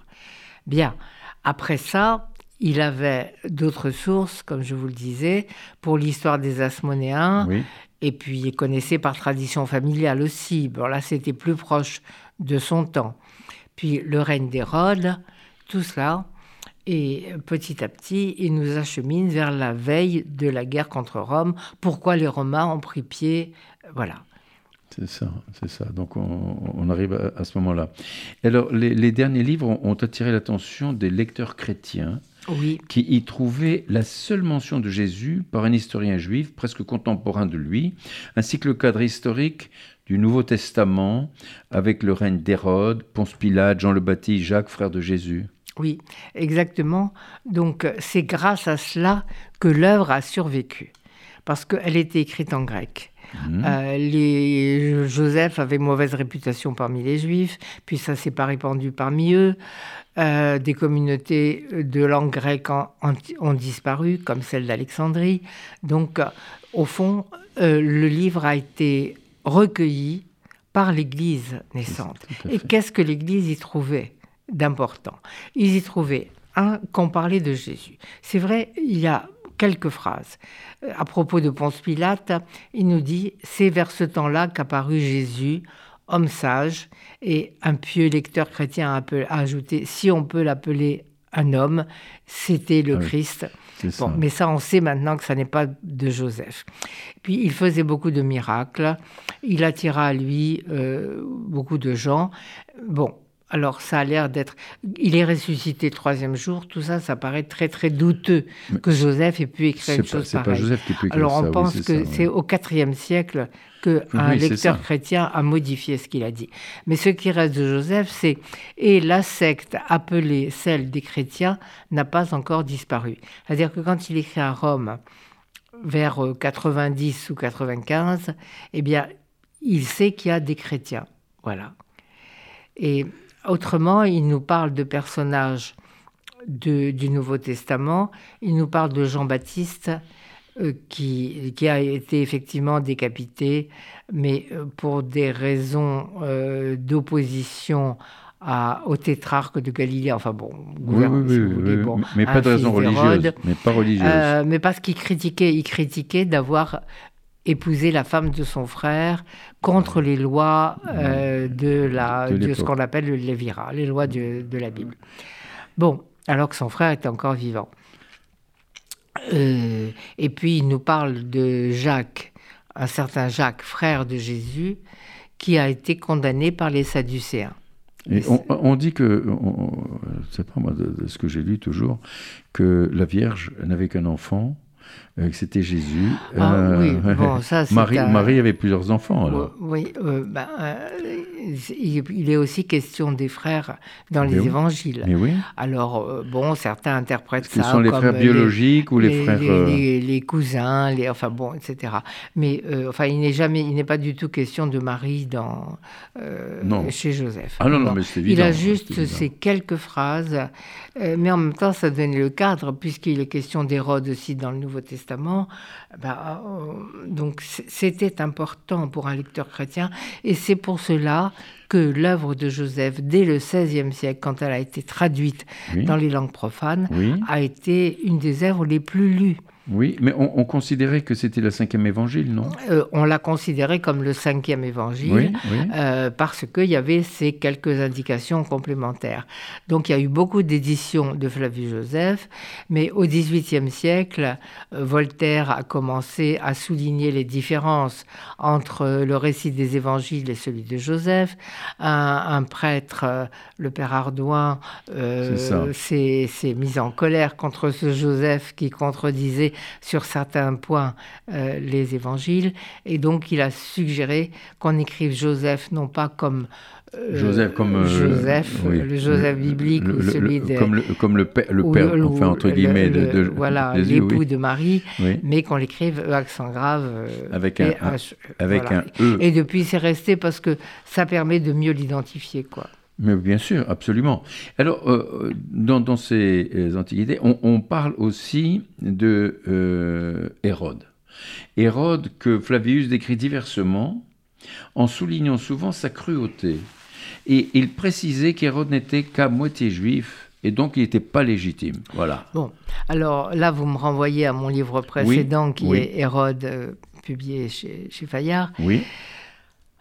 Bien. Après ça, il avait d'autres sources, comme je vous le disais, pour l'histoire des Asmonéens, Oui. et puis il connaissait par tradition familiale aussi. Bon, là, c'était plus proche de son temps. Puis le règne d'Hérode, tout cela. Et petit à petit, il nous achemine vers la veille de la guerre contre Rome. Pourquoi les Romains ont pris pied Voilà. C'est ça, c'est ça. Donc on, on arrive à, à ce moment-là. Alors les, les derniers livres ont, ont attiré l'attention des lecteurs chrétiens Oui, qui y trouvaient la seule mention de Jésus par un historien juif presque contemporain de lui, ainsi que le cadre historique du Nouveau Testament avec le règne d'Hérode, Ponce Pilate, Jean le Baptiste, Jacques, frère de Jésus. Oui, exactement. Donc c'est grâce à cela que l'œuvre a survécu. Parce qu'elle était écrite en grec. Mhm. Euh, les, Joseph avait mauvaise réputation parmi les Juifs, puis ça s'est pas répandu parmi eux. Euh, des communautés de langue grecque ont disparu, comme celle d'Alexandrie. Donc, euh, au fond, euh, le livre a été recueilli par l'Église naissante. Et qu'est-ce que l'Église y trouvait? D'important Ils y trouvaient, un, qu'on parlait de Jésus. C'est vrai, il y a quelques phrases. Euh, À propos de Ponce Pilate, il nous dit C'est vers ce temps-là qu'apparut Jésus, homme sage, et un pieux lecteur chrétien a, ajouté Si on peut l'appeler un homme, c'était le Ah oui, Christ. Ça. Bon, mais ça, on sait maintenant que ça n'est pas de Joseph. Puis il faisait beaucoup de miracles. Il attira à lui euh, beaucoup de gens. Bon, alors ça a l'air d'être. Il est ressuscité le troisième jour. Tout ça, ça paraît très très douteux Mais que Joseph ait pu écrire une pas, chose c'est pas pareille. Joseph qui peut écrire Alors on pense que c'est au IVe siècle que Oui, un c'est lecteur chrétien a modifié ce qu'il a dit. Mais ce qui reste de Joseph, c'est et la secte appelée celle des chrétiens n'a pas encore disparu. C'est-à-dire que quand il écrit à Rome vers euh, 90 ou 95, eh bien, il sait qu'il y a des chrétiens. Voilà. Et autrement, il nous parle de personnages du Nouveau Testament. Il nous parle de Jean-Baptiste euh, qui, qui, a été effectivement décapité, mais euh, pour des raisons euh, d'opposition au tétrarque de Galilée, enfin bon, oui, oui, bon, mais pas de raison religieuse, mais pas religieuse. mais parce qu'il critiquait, il critiquait d'avoir épousé la femme de son frère contre les lois de, la, de, ce qu'on appelle le Lévira, les lois de, de la Bible. Bon, alors que son frère était encore vivant. Euh, et puis il nous parle de Jacques, un certain Jacques, frère de Jésus, qui a été condamné par les Sadducéens. Et on, dit que, c'est pas moi de, ce que j'ai lu toujours, que la Vierge n'avait qu'un enfant, euh, que c'était Jésus. Ah, oui, euh, bon, ça, *laughs* Marie, Marie avait plusieurs enfants alors. Oui, ben, il est aussi question des frères dans les évangiles. oui. Alors, euh, bon, certains interprètent ça. Ce sont les frères biologiques ou les, frères. Euh, les, cousins, les, enfin bon, etc. Mais euh, enfin, il n'est jamais, il n'est pas du tout question de Marie dans, chez Joseph. Ah non, non, mais c'est évident. Il a juste ces quelques phrases, mais en même temps, ça donne le cadre, puisqu'il est question d'Hérode aussi dans le Nouveau Testament. Bah, donc, c'était important pour un lecteur chrétien, et c'est pour cela que l'œuvre de Joseph, dès le XVIe siècle, quand elle a été traduite dans les langues profanes, a été une des œuvres les plus lues. Oui, mais on, considérait que c'était le cinquième évangile, non? Euh, On l'a considéré comme le cinquième évangile euh, parce qu'il y avait ces quelques indications complémentaires. Donc il y a eu beaucoup d'éditions de Flavius Joseph, mais au XVIIIe siècle, euh, Voltaire a commencé à souligner les différences entre le récit des évangiles et celui de Joseph. Un, prêtre, le père Ardouin, s'est mis en colère contre ce Joseph qui contredisait sur certains points euh, les évangiles. Et donc, il a suggéré qu'on écrive Joseph non pas comme euh, Joseph comme euh, Joseph, le Joseph biblique ou celui de, comme le, comme le père, le père enfin entre guillemets de, de, voilà l'époux de Marie, mais qu'on l'écrive e accent grave avec un, avec un e. Et depuis c'est resté parce que ça permet de mieux l'identifier quoi. Mais bien sûr, absolument. Alors, euh, dans, ces euh, antiquités, on, parle aussi de euh, Hérode. Hérode que Flavius décrit diversement en soulignant souvent sa cruauté. Et il précisait qu'Hérode n'était qu'à moitié juif et donc il n'était pas légitime. Voilà. Bon, alors là, vous me renvoyez à mon livre précédent qui est Hérode, publié chez, chez Fayard. Oui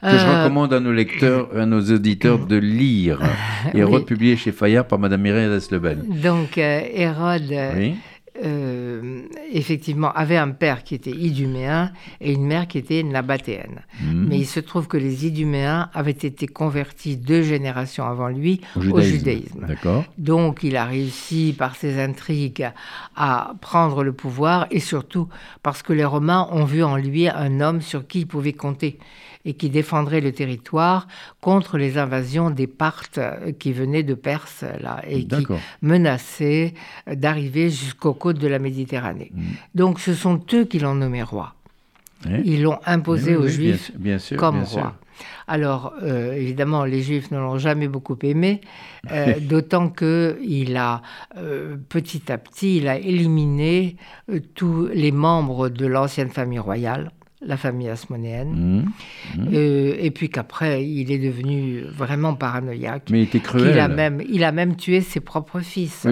que je euh, recommande à nos lecteurs, à nos auditeurs de lire. *laughs* Hérode, publié chez Fayard par Madame Mireille Desleben. Donc, euh, Hérode, euh, effectivement, avait un père qui était iduméen et une mère qui était nabatéenne. Hmm. Mais il se trouve que les iduméens avaient été convertis deux générations avant lui au judaïsme. Donc, il a réussi par ses intrigues à prendre le pouvoir et surtout parce que les Romains ont vu en lui un homme sur qui ils pouvaient compter et qui défendrait le territoire contre les invasions des Parthes euh, qui venaient de Perse là, et qui menaçaient d'arriver jusqu'aux côtes de la Méditerranée. Mm. Donc ce sont eux qui l'ont nommé roi. Ils l'ont imposé aux Juifs comme roi. Alors, euh, évidemment, les Juifs ne l'ont jamais beaucoup aimé, euh, *laughs* d'autant que il a petit à petit, il a éliminé tous les membres de l'ancienne famille royale la famille asmonéenne. Mmh. Mmh. Euh, et puis qu'après, il est devenu vraiment paranoïaque. Mais il était cruel. Il a même, il a même tué ses propres fils,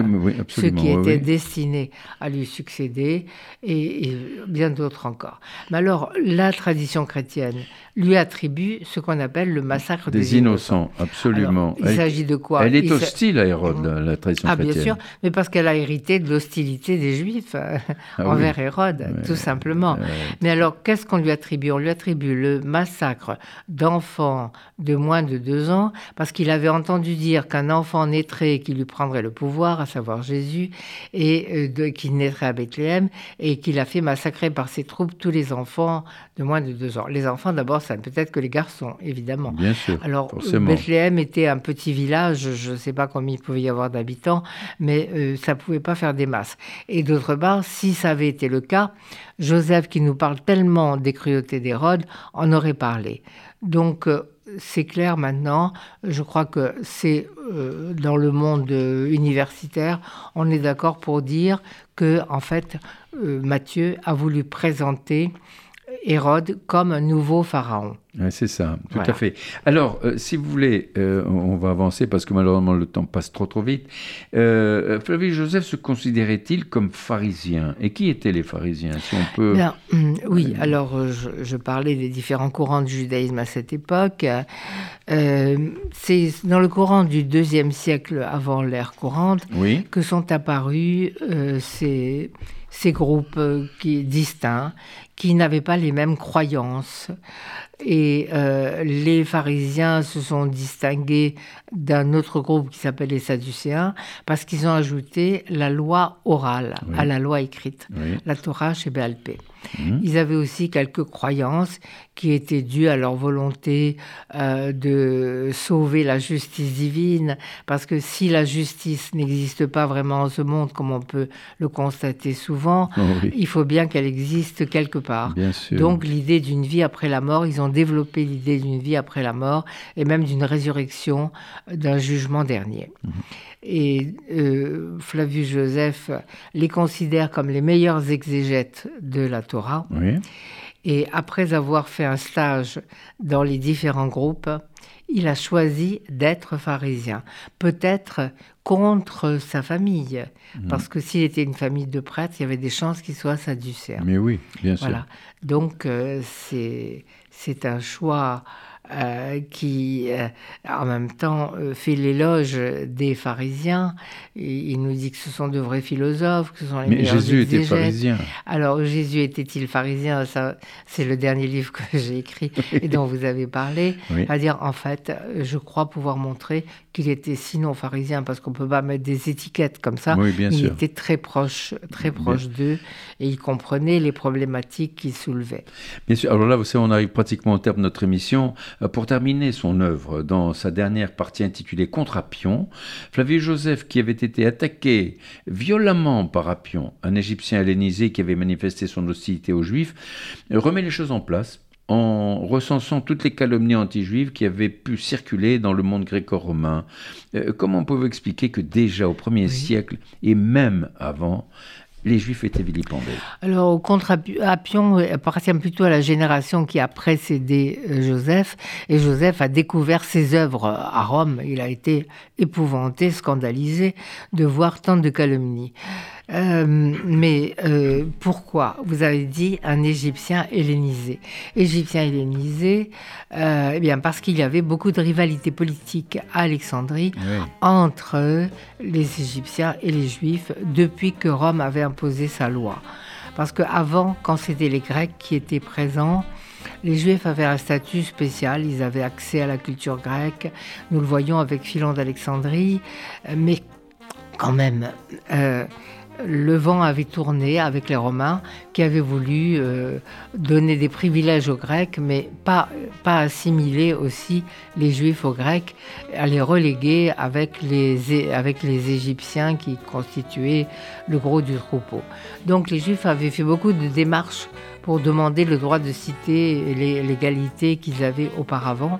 ceux qui étaient destinés à lui succéder, et, bien d'autres encore. Mais alors, la tradition chrétienne lui attribue ce qu'on appelle le massacre des, innocents. Absolument. il s'agit de quoi? Elle est hostile à Hérode, la, tradition chrétienne. Ah, bien sûr, mais parce qu'elle a hérité de l'hostilité des Juifs euh, ah *laughs* envers Hérode, tout simplement. mais alors, qu'est-ce qu'on lui attribue? On lui attribue le massacre d'enfants de moins de deux ans, parce qu'il avait entendu dire qu'un enfant naîtrait qui lui prendrait le pouvoir, à savoir Jésus, et euh, qui naîtrait à Bethléem, et qu'il a fait massacrer par ses troupes tous les enfants de moins de deux ans. Les enfants, d'abord, peut-être que les garçons, évidemment. Bien sûr. Alors, Bethléem était un petit village, je ne sais pas combien il pouvait y avoir d'habitants, mais euh, ça ne pouvait pas faire des masses. Et d'autre part, si ça avait été le cas, Joseph, qui nous parle tellement des cruautés d'Hérode, en aurait parlé. Donc, euh, c'est clair maintenant, je crois que c'est euh, dans le monde universitaire, on est d'accord pour dire que, en fait, Matthieu a voulu présenter Hérode comme un nouveau pharaon. c'est ça, tout à fait. Alors, euh, si vous voulez, euh, on va avancer parce que malheureusement le temps passe trop trop vite. Euh, Flavie Joseph se considérait-il comme pharisien? Et qui étaient les pharisiens, si on peut hum, Oui, alors je, parlais des différents courants du judaïsme à cette époque. c'est dans le courant du deuxième siècle avant l'ère courante que sont apparus ces ces groupes qui, distincts qui n'avaient pas les mêmes croyances. Et euh, les pharisiens se sont distingués d'un autre groupe qui s'appelle les Sadducéens parce qu'ils ont ajouté la loi orale à la loi écrite, la Torah chez Béalpé. Mhm. Ils avaient aussi quelques croyances qui étaient dues à leur volonté euh, de sauver la justice divine, parce que si la justice n'existe pas vraiment en ce monde, comme on peut le constater souvent, oh il faut bien qu'elle existe quelque part. Donc l'idée d'une vie après la mort, ils ont développé l'idée d'une vie après la mort et même d'une résurrection, d'un jugement dernier. Mhm. Et euh, Flavius Joseph les considère comme les meilleurs exégètes de la Torah. Et après avoir fait un stage dans les différents groupes, il a choisi d'être pharisien. Peut-être contre sa famille, mhm. parce que s'il était une famille de prêtres, il y avait des chances qu'il soit sadducéen. Mais oui, bien sûr. Donc euh, c'est un choix euh, qui, euh, en même temps, euh, fait l'éloge des pharisiens. il nous dit que ce sont de vrais philosophes, que ce sont les Mais Jésus était pharisien. Alors, Jésus était-il pharisien? Ça, c'est le dernier livre que *laughs* j'ai écrit et dont vous avez parlé. C'est-à-dire, en fait, je crois pouvoir montrer qu'il était sinon pharisien, parce qu'on ne peut pas mettre des étiquettes comme ça. il était très proche, très proche d'eux et il comprenait les problématiques qu'il soulevait. Bien sûr. Alors là, vous savez, on arrive pratiquement au terme de notre émission. Euh, pour terminer son œuvre, dans sa dernière partie intitulée Contre Appion, Flavius Joseph, qui avait été attaqué violemment par Appion, un Égyptien hellénisé qui avait manifesté son hostilité aux Juifs, remet les choses en place en recensant toutes les calomnies anti-juives qui avaient pu circuler dans le monde gréco-romain. Euh, comment pouvez-vous expliquer que déjà au 1er siècle, et même avant, les Juifs étaient vilipendés? Alors, au contre, Appion appartient plutôt à la génération qui a précédé euh, Joseph, et Joseph a découvert ses œuvres à Rome. Il a été épouvanté, scandalisé de voir tant de calomnies. Euh, mais euh, pourquoi Vous avez dit un Égyptien hellénisé? Égyptien hellénisé, euh, eh bien parce qu'il y avait beaucoup de rivalité politique à Alexandrie entre les Égyptiens et les Juifs depuis que Rome avait imposé sa loi. Parce qu'avant, quand c'était les Grecs qui étaient présents, les Juifs avaient un statut spécial, ils avaient accès à la culture grecque. Nous le voyons avec Philon d'Alexandrie, mais quand même, le vent avait tourné avec les Romains qui avaient voulu euh, donner des privilèges aux Grecs, mais pas, assimiler aussi les Juifs aux Grecs, à les reléguer avec les, avec les Égyptiens qui constituaient le gros du troupeau. Donc les Juifs avaient fait beaucoup de démarches pour demander le droit de cité et l'égalité qu'ils avaient auparavant.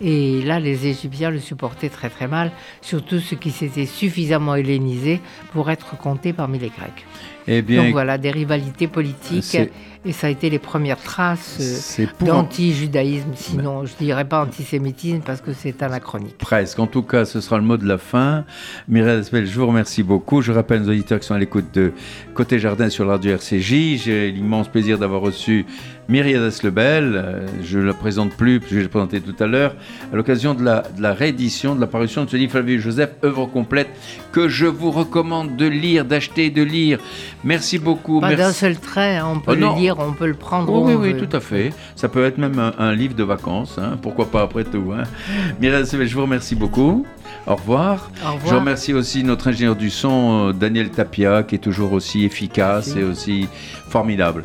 Et là, les Égyptiens le supportaient très très mal, surtout ceux qui s'étaient suffisamment hellénisés pour être comptés parmi les Grecs. Eh bien, Donc voilà, des rivalités politiques et ça a été les premières traces euh, d'anti-judaïsme, sinon je ne dirais pas antisémitisme parce que c'est anachronique. Presque, en tout cas ce sera le mot de la fin. Mireille Aspel, je vous remercie beaucoup. Je rappelle aux auditeurs qui sont à l'écoute de Côté Jardin sur la radio RCJ. J'ai l'immense plaisir d'avoir reçu Myriade Lebel, euh, je ne la présente plus, puisque je l'ai présenté tout à l'heure, à l'occasion de la, de la, réédition, de ce livre Flavie Joseph, œuvre complète, que je vous recommande de lire, d'acheter, de lire. Merci beaucoup. Pas d'un seul trait, hein, on peut oh le lire, on peut le prendre. oui, oui, tout à fait. Ça peut être même un, livre de vacances, hein. pourquoi pas après tout. Hein. Myriade je vous remercie beaucoup. Au revoir. Au revoir. Je remercie aussi notre ingénieur du son, euh, Daniel Tapia, qui est toujours aussi efficace et aussi formidable.